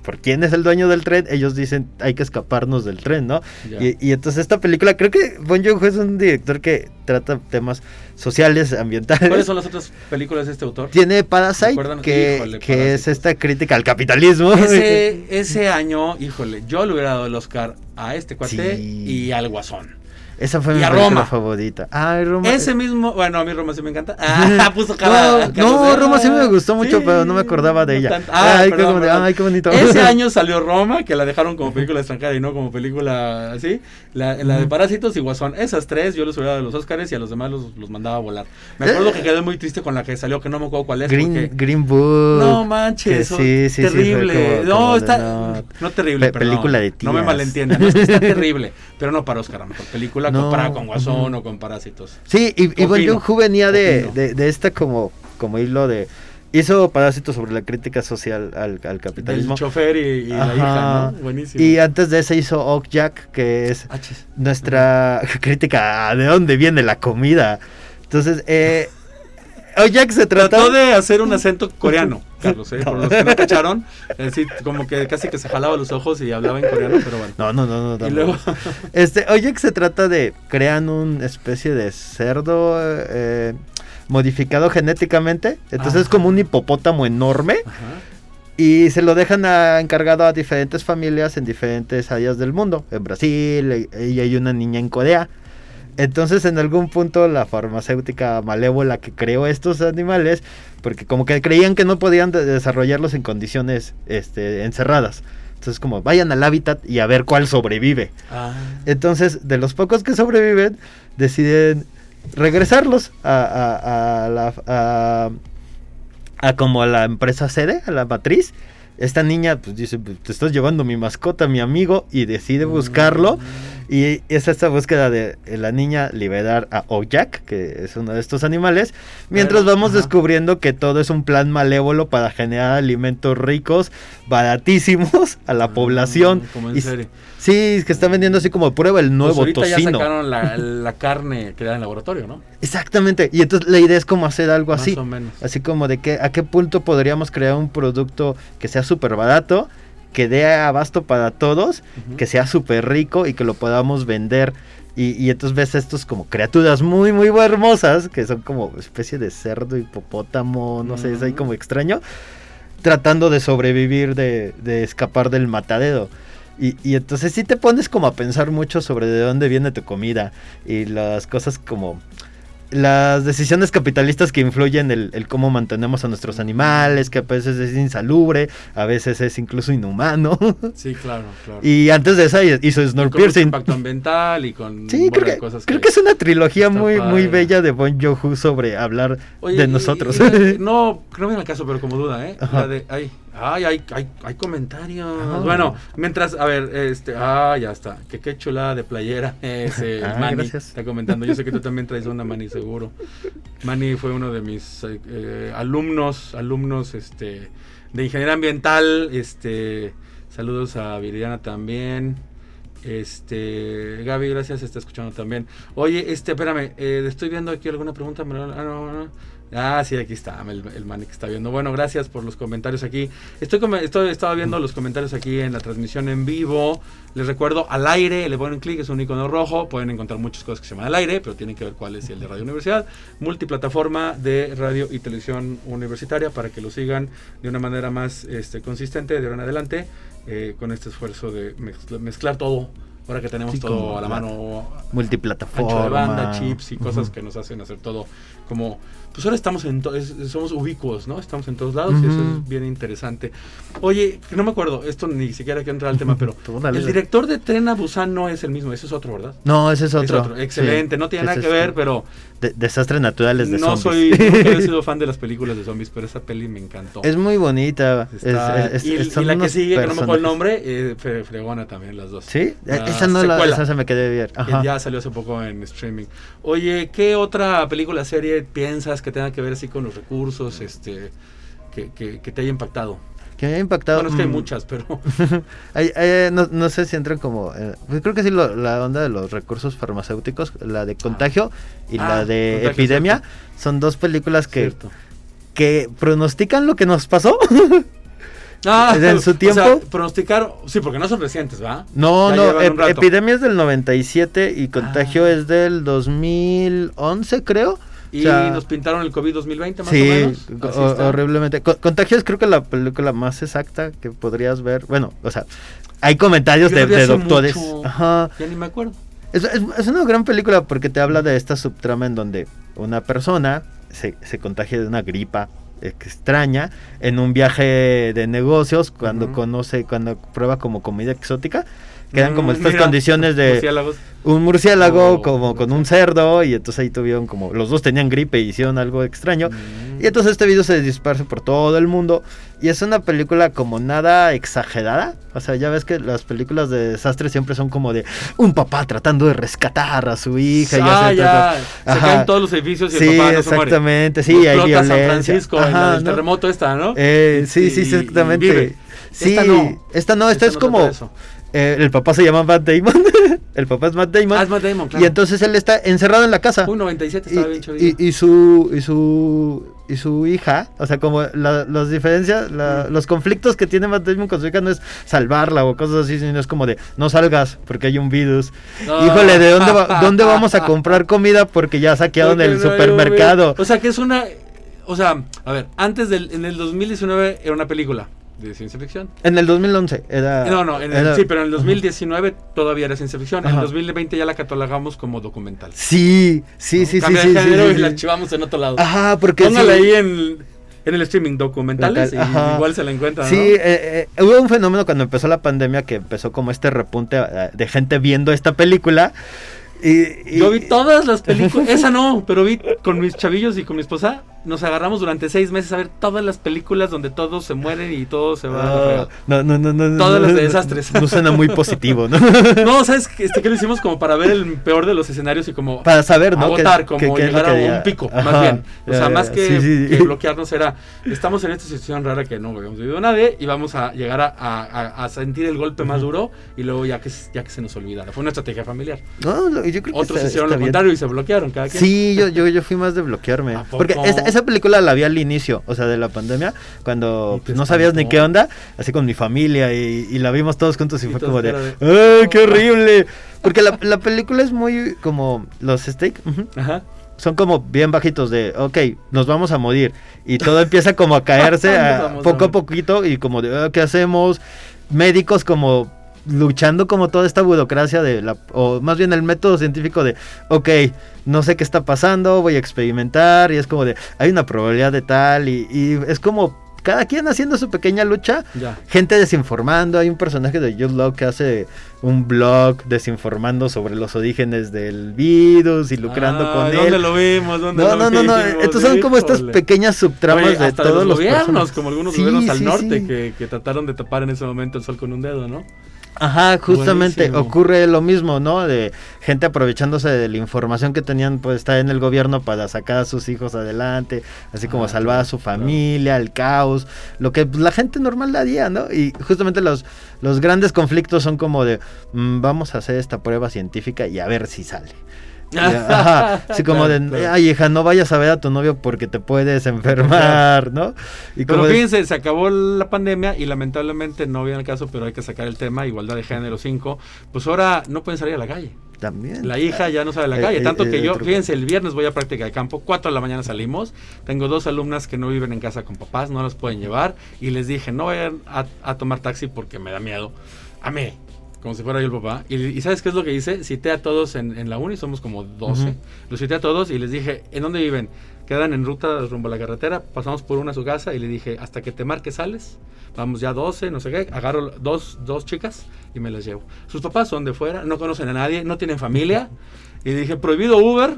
por quién es el dueño del tren, ellos dicen hay que escaparnos del tren, ¿no? Y, y entonces esta película, creo que Bon Joon-ho es un director que trata temas sociales, ambientales. ¿Cuáles son las otras películas de este autor? Tiene Parasite, que, híjole, que es esta crítica al capitalismo. Ese, [LAUGHS] ese año, híjole, yo le hubiera dado el Oscar a este cuate Sí. y al Guasón. Esa fue Y mi a Roma. favorita. Ay, Roma. Ese mismo, bueno, a mí Roma sí me encanta. [LAUGHS] Ah, [LAUGHS] puso cara. No, Roma sí me gustó mucho, Sí, pero no me acordaba de ella. tanto. Ah, Ay, qué bonito, perdón. ay, qué bonito. Ese [LAUGHS] año salió Roma, que la dejaron como película extranjera y no como película así. La, la de Parásitos y Guasón. Esas tres yo los hubiera de los Oscars y a los demás los, los mandaba a volar. Me acuerdo Eh. que quedé muy triste con la que salió, que no me acuerdo cuál es. Green, porque- Green Book. No manches, sí, sí, terrible. como- no, como de está. no. No, terrible, Pe- perdón. película de No me tías. malentiendan, no, es que está terrible. Pero no para Oscar, a mejor película No, comparada con Guasón ujú. o con Parásitos. Sí, y, y Bon Joon-ho venía de, de, de esta como, como hilo de... Hizo Parásitos sobre la crítica social al, al El capitalismo. chofer y, y la hija, ¿no? Buenísimo. Y antes de ese hizo Ok Jack, que es Ah, chis. nuestra [LAUGHS] crítica a de dónde viene la comida. Entonces, eh, Jack se trata... Trató de hacer un acento [LAUGHS] coreano, Carlos, ¿eh? Por los que no cacharon. Es decir, como que casi que se jalaba los ojos y hablaba en coreano, pero bueno. No, no, no, no. no, y luego. [LAUGHS] Este, oye, que se trata de crean una especie de cerdo eh, modificado genéticamente. Entonces es como un hipopótamo enorme Ajá. y se lo dejan a- encargado a diferentes familias en diferentes áreas del mundo. En Brasil eh, y hay una niña en Corea. Entonces en algún punto la farmacéutica malévola que creó estos animales, porque como que creían que no podían de- desarrollarlos en condiciones este, encerradas. Entonces como vayan al hábitat y a ver cuál sobrevive. Ah. Entonces, de los pocos que sobreviven, deciden regresarlos a, a- a la a, a como a la empresa sede, a la matriz. Esta niña pues dice, "Pues, te estás llevando mi mascota, mi amigo, y decide buscarlo. Y es esta búsqueda de eh, la niña liberar a Ojak, que es uno de estos animales, mientras Pero, vamos ajá. descubriendo que todo es un plan malévolo para generar alimentos ricos, baratísimos a la población. Mm, Como en Y- serie. Sí, que está vendiendo así como prueba el Pues nuevo ya tocino. sacaron la, la carne creada en laboratorio, ¿no? Exactamente. Y entonces la idea es como hacer algo así. Más o menos. Así como de que a qué punto podríamos crear un producto que sea súper barato, que dé abasto para todos, que sea súper rico y que lo podamos vender. Y, y entonces ves estos como criaturas muy, muy hermosas, que son como especie de cerdo, hipopótamo, no sé, es ahí como extraño, tratando de sobrevivir, de, de escapar del matadero. Y, y entonces sí te pones como a pensar mucho sobre de dónde viene tu comida y las cosas como las decisiones capitalistas que influyen el, el cómo mantenemos a nuestros animales, que a veces es insalubre, a veces es incluso inhumano. [LAUGHS] Sí, claro, claro. y antes de esa hizo Y con Snowpiercer. impacto ambiental y con Sí, creo que, cosas creo que es una trilogía muy, muy bella de Bon Joon-ho sobre hablar Oye, de y- nosotros. y- [LAUGHS] no, no me al caso, pero como duda, ¿eh? La de, ay, ay, hay, hay, hay comentarios. Ah. Bueno, mientras, a ver, este, ah, ya está. Que qué chulada de playera. [LAUGHS] Ese, Ah, Manny gracias. está comentando. Yo sé que tú también traes una, Manny, seguro. Manny fue uno de mis eh, eh, alumnos, alumnos, este, de ingeniería ambiental, este, saludos a Viridiana también. Este, Gaby, gracias, está escuchando también. Oye, este, espérame, eh, estoy viendo aquí alguna pregunta. Ah, no, no. Ah, sí, aquí está, el, el man que está viendo. Bueno, gracias por los comentarios aquí. Estoy, estoy estaba viendo los comentarios aquí en la transmisión en vivo. Les recuerdo, al aire, le ponen clic, es un icono rojo. Pueden encontrar muchas cosas que se llaman al aire, pero tienen que ver cuál es el de Radio Universidad. Multiplataforma de radio y televisión universitaria para que lo sigan de una manera más este, consistente de ahora en adelante eh, con este esfuerzo de mezcla- mezclar todo. Ahora que tenemos Sí, todo a la mano Multiplataforma. ancho de banda, chips y cosas Ujú. que nos hacen hacer todo como pues ahora estamos en es- somos ubicuos, ¿no? Estamos en todos lados y eso es bien interesante. Oye, no me acuerdo, esto ni siquiera quiero entrar al tema, pero [LAUGHS] el director de Tren a Busan no es el mismo, ese es otro, ¿verdad? No, ese es Es otro. Excelente, Sí. no tiene nada que ver, pero de- desastres naturales de no soy, zombies. nunca he [LAUGHS] sido fan de las películas de zombies, pero esa peli me encantó. Es muy bonita. es- Está- es- y, es- y son la que sigue, que no me acuerdo el personajes. nombre, eh, fre- fregona también las dos. Sí, La esa no la, secuela. esa se me quedé bien. que Ajá. ya salió hace poco en streaming. Oye, ¿qué otra película, serie piensas que tenga que ver así con los recursos, este, que, que- que te haya impactado? Que me ha impactado. bueno, es que hay mm, muchas, pero [LAUGHS] hay- hay- no, no sé si entran como. eh, pues creo que sí, lo- la onda de los recursos farmacéuticos, la de contagio y Ah, la de epidemia, cierto. son dos películas que, Cierto. que pronostican lo que nos pasó. [LAUGHS] Ah, [LAUGHS] en su o sea, tiempo- pronosticar, sí, porque no son recientes, ¿va? No, Ya no, ep- epidemia es del 97 y contagio Ah. es del 2011, creo. Y O sea, nos pintaron el COVID 2020 más sí, o menos. Así está. horriblemente. Co- Contagio es creo que la película más exacta que podrías ver. Bueno, o sea, hay comentarios Yo de, de doctores. mucho. Ajá. Ya ni me acuerdo. Es, es- es una gran película porque te habla de esta subtrama en donde una persona se, se contagia de una gripa extraña en un viaje de negocios cuando conoce, cuando prueba como comida exótica. Quedan como Mm, estas mira, condiciones de murciélagos. un murciélago Oh, como con un cerdo y entonces ahí tuvieron como los dos tenían gripe y hicieron algo extraño. Mm. Y entonces este video se dispersa por todo el mundo. Y es una película como nada exagerada. O sea, ya ves que las películas de desastre siempre son como de un papá tratando de rescatar a su hija. y ah, ya. Se Ajá. caen todos los edificios y Sí, el papá no se muere. exactamente. Sí, hay San violencia. Francisco en la Ajá, del ¿no? terremoto esta, ¿no? Eh, sí, sí, exactamente. vive. Sí, Esta no. esta no, esta, Esta es no como. Eh, el papá se llama Matt Damon. [LAUGHS] el papá es Matt Damon. Ah, es Matt Damon, claro. Y entonces él está encerrado en la casa. Uy, 97 y, estaba bien chavillo. y, y su y su y su hija, o sea, como la- las diferencias, la- Mm. los conflictos que tiene Matt Damon con su hija no es salvarla o cosas así, sino es como de no salgas porque hay un virus. Híjole, ¿de dónde va- [LAUGHS] dónde vamos a comprar comida porque ya saquearon Porque el no un supermercado? O sea, que es una. O sea, a ver, antes del. En el 2019 era una película de ciencia ficción. En el 2011 era No, no, en el- era- sí, pero en el 2019 todavía era ciencia ficción. En el 2020 ya la catalogamos como documental. Sí, sí, ¿no? sí, sí, Cambia sí, de sí, género sí, y sí. la archivamos en otro lado. Ajá, porque Póngale sí. ahí en, en el streaming documentales y igual se la encuentra. Sí, ¿no? eh, eh, hubo un fenómeno cuando empezó la pandemia que empezó como este repunte eh, de gente viendo esta película. Y, y- Yo vi todas las películas, esa no, pero vi con mis chavillos y con mi esposa, nos agarramos durante seis meses a ver todas las películas donde todos se mueren y todo se va Ah, no, no, no, no. Todas no, no, desastres. No, suena muy positivo, ¿no? [LAUGHS] No, ¿sabes qué? Este, que lo hicimos como para ver el peor de los escenarios y como Para saber, ¿no? agotar, qué- como qué- llegar a un pico, Ajá, más bien. O sea, ya, más que, Sí, sí. que bloquearnos era, estamos en esta situación rara que no habíamos vivido nadie y vamos a llegar a, a- a- a sentir el golpe más duro y luego ya que, ya que se nos olvidara. Fue una estrategia familiar. No, yo creo que Otros está- hicieron está lo bien. contrario y se bloquearon cada quien. Sí, yo, yo, yo fui más de bloquearme. Porque esa, esa película la vi al inicio, o sea, de la pandemia, cuando ¿Y te pues, no sabías ni qué onda, así con mi familia, y, y la vimos todos juntos y, Y fue como de, ¡ay, qué horrible! Porque la, la película es muy como los steak. Ajá. Son como bien bajitos de, ok, nos vamos a morir. Y todo empieza como a [LAUGHS] caerse a- poco a poquito y como de, "Ah, ¿qué hacemos? Médicos como luchando como toda esta burocracia de la, o más bien el método científico de, ok, no sé qué está pasando, voy a experimentar y es como de, hay una probabilidad de tal y, y es como cada quien haciendo su pequeña lucha Ya. gente desinformando. Hay un personaje de Jude Law que hace un blog desinformando sobre los orígenes del virus y lucrando Ah, con ¿Dónde él. lo vimos? ¿Dónde No, lo no, no, no. Estos son como estas pequeñas subtramas Oye, de todos los los gobiernos, como algunos Sí, gobiernos al sí, norte sí. Que, que trataron de tapar en ese momento el sol con un dedo, ¿no? Ajá, justamente Buenísimo. ocurre lo mismo, ¿no? De gente aprovechándose de la información que tenían pues estar en el gobierno para sacar a sus hijos adelante, así como Ah, salvar a su claro. familia, el caos, lo que pues, la gente normal haría, ¿no? Y justamente los, los grandes conflictos son como de, mm, vamos a hacer esta prueba científica y a ver si sale. Ajá, [LAUGHS] así como Claro, de, claro. ay hija, no vayas a ver a tu novio porque te puedes enfermar, ¿no? Y Pero como de- fíjense, se acabó la pandemia y lamentablemente no viene el caso, pero hay que sacar el tema, igualdad de género 5. Pues ahora no pueden salir a la calle. también. La hija ya no sale a la Eh, calle. eh, Tanto eh, que yo, fíjense, el viernes voy a práctica de campo, 4 de la mañana salimos. Tengo dos alumnas que no viven en casa con papás, no las pueden llevar. Y les dije, no vayan a, a tomar taxi porque me da miedo. A mí, como si fuera yo el papá. Y, y ¿sabes qué es lo que hice? Cité a todos en, en la uni, somos como 12. Ujú. Los cité a todos y les dije, ¿en dónde viven? Quedan en ruta rumbo a la carretera, pasamos por una a su casa y le dije, hasta que te marques sales, vamos ya 12, no sé qué, agarro dos, dos chicas y me las llevo. Sus papás son de fuera, no conocen a nadie, no tienen familia. Y dije, prohibido Uber,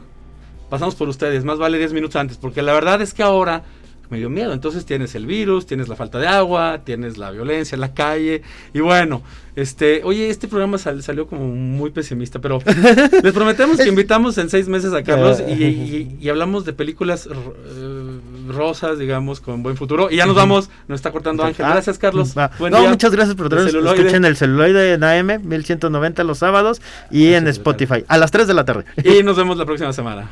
pasamos por ustedes, más vale 10 minutos antes, porque la verdad es que ahora me dio miedo. Entonces tienes el virus, tienes la falta de agua, tienes la violencia en la calle. Y bueno, este, oye, este programa sal- salió como muy pesimista, pero [LAUGHS] les prometemos que invitamos en seis meses a Carlos y, y- y hablamos de películas eh, rosas, digamos, con buen futuro. Y ya nos vamos, nos está cortando Ángel. Ah, Gracias, Carlos. Buen no, día. muchas gracias por traernos. Escuchen el celuloide en AM 1190 los sábados y en Spotify a las 3 de la tarde. Y nos vemos la próxima semana.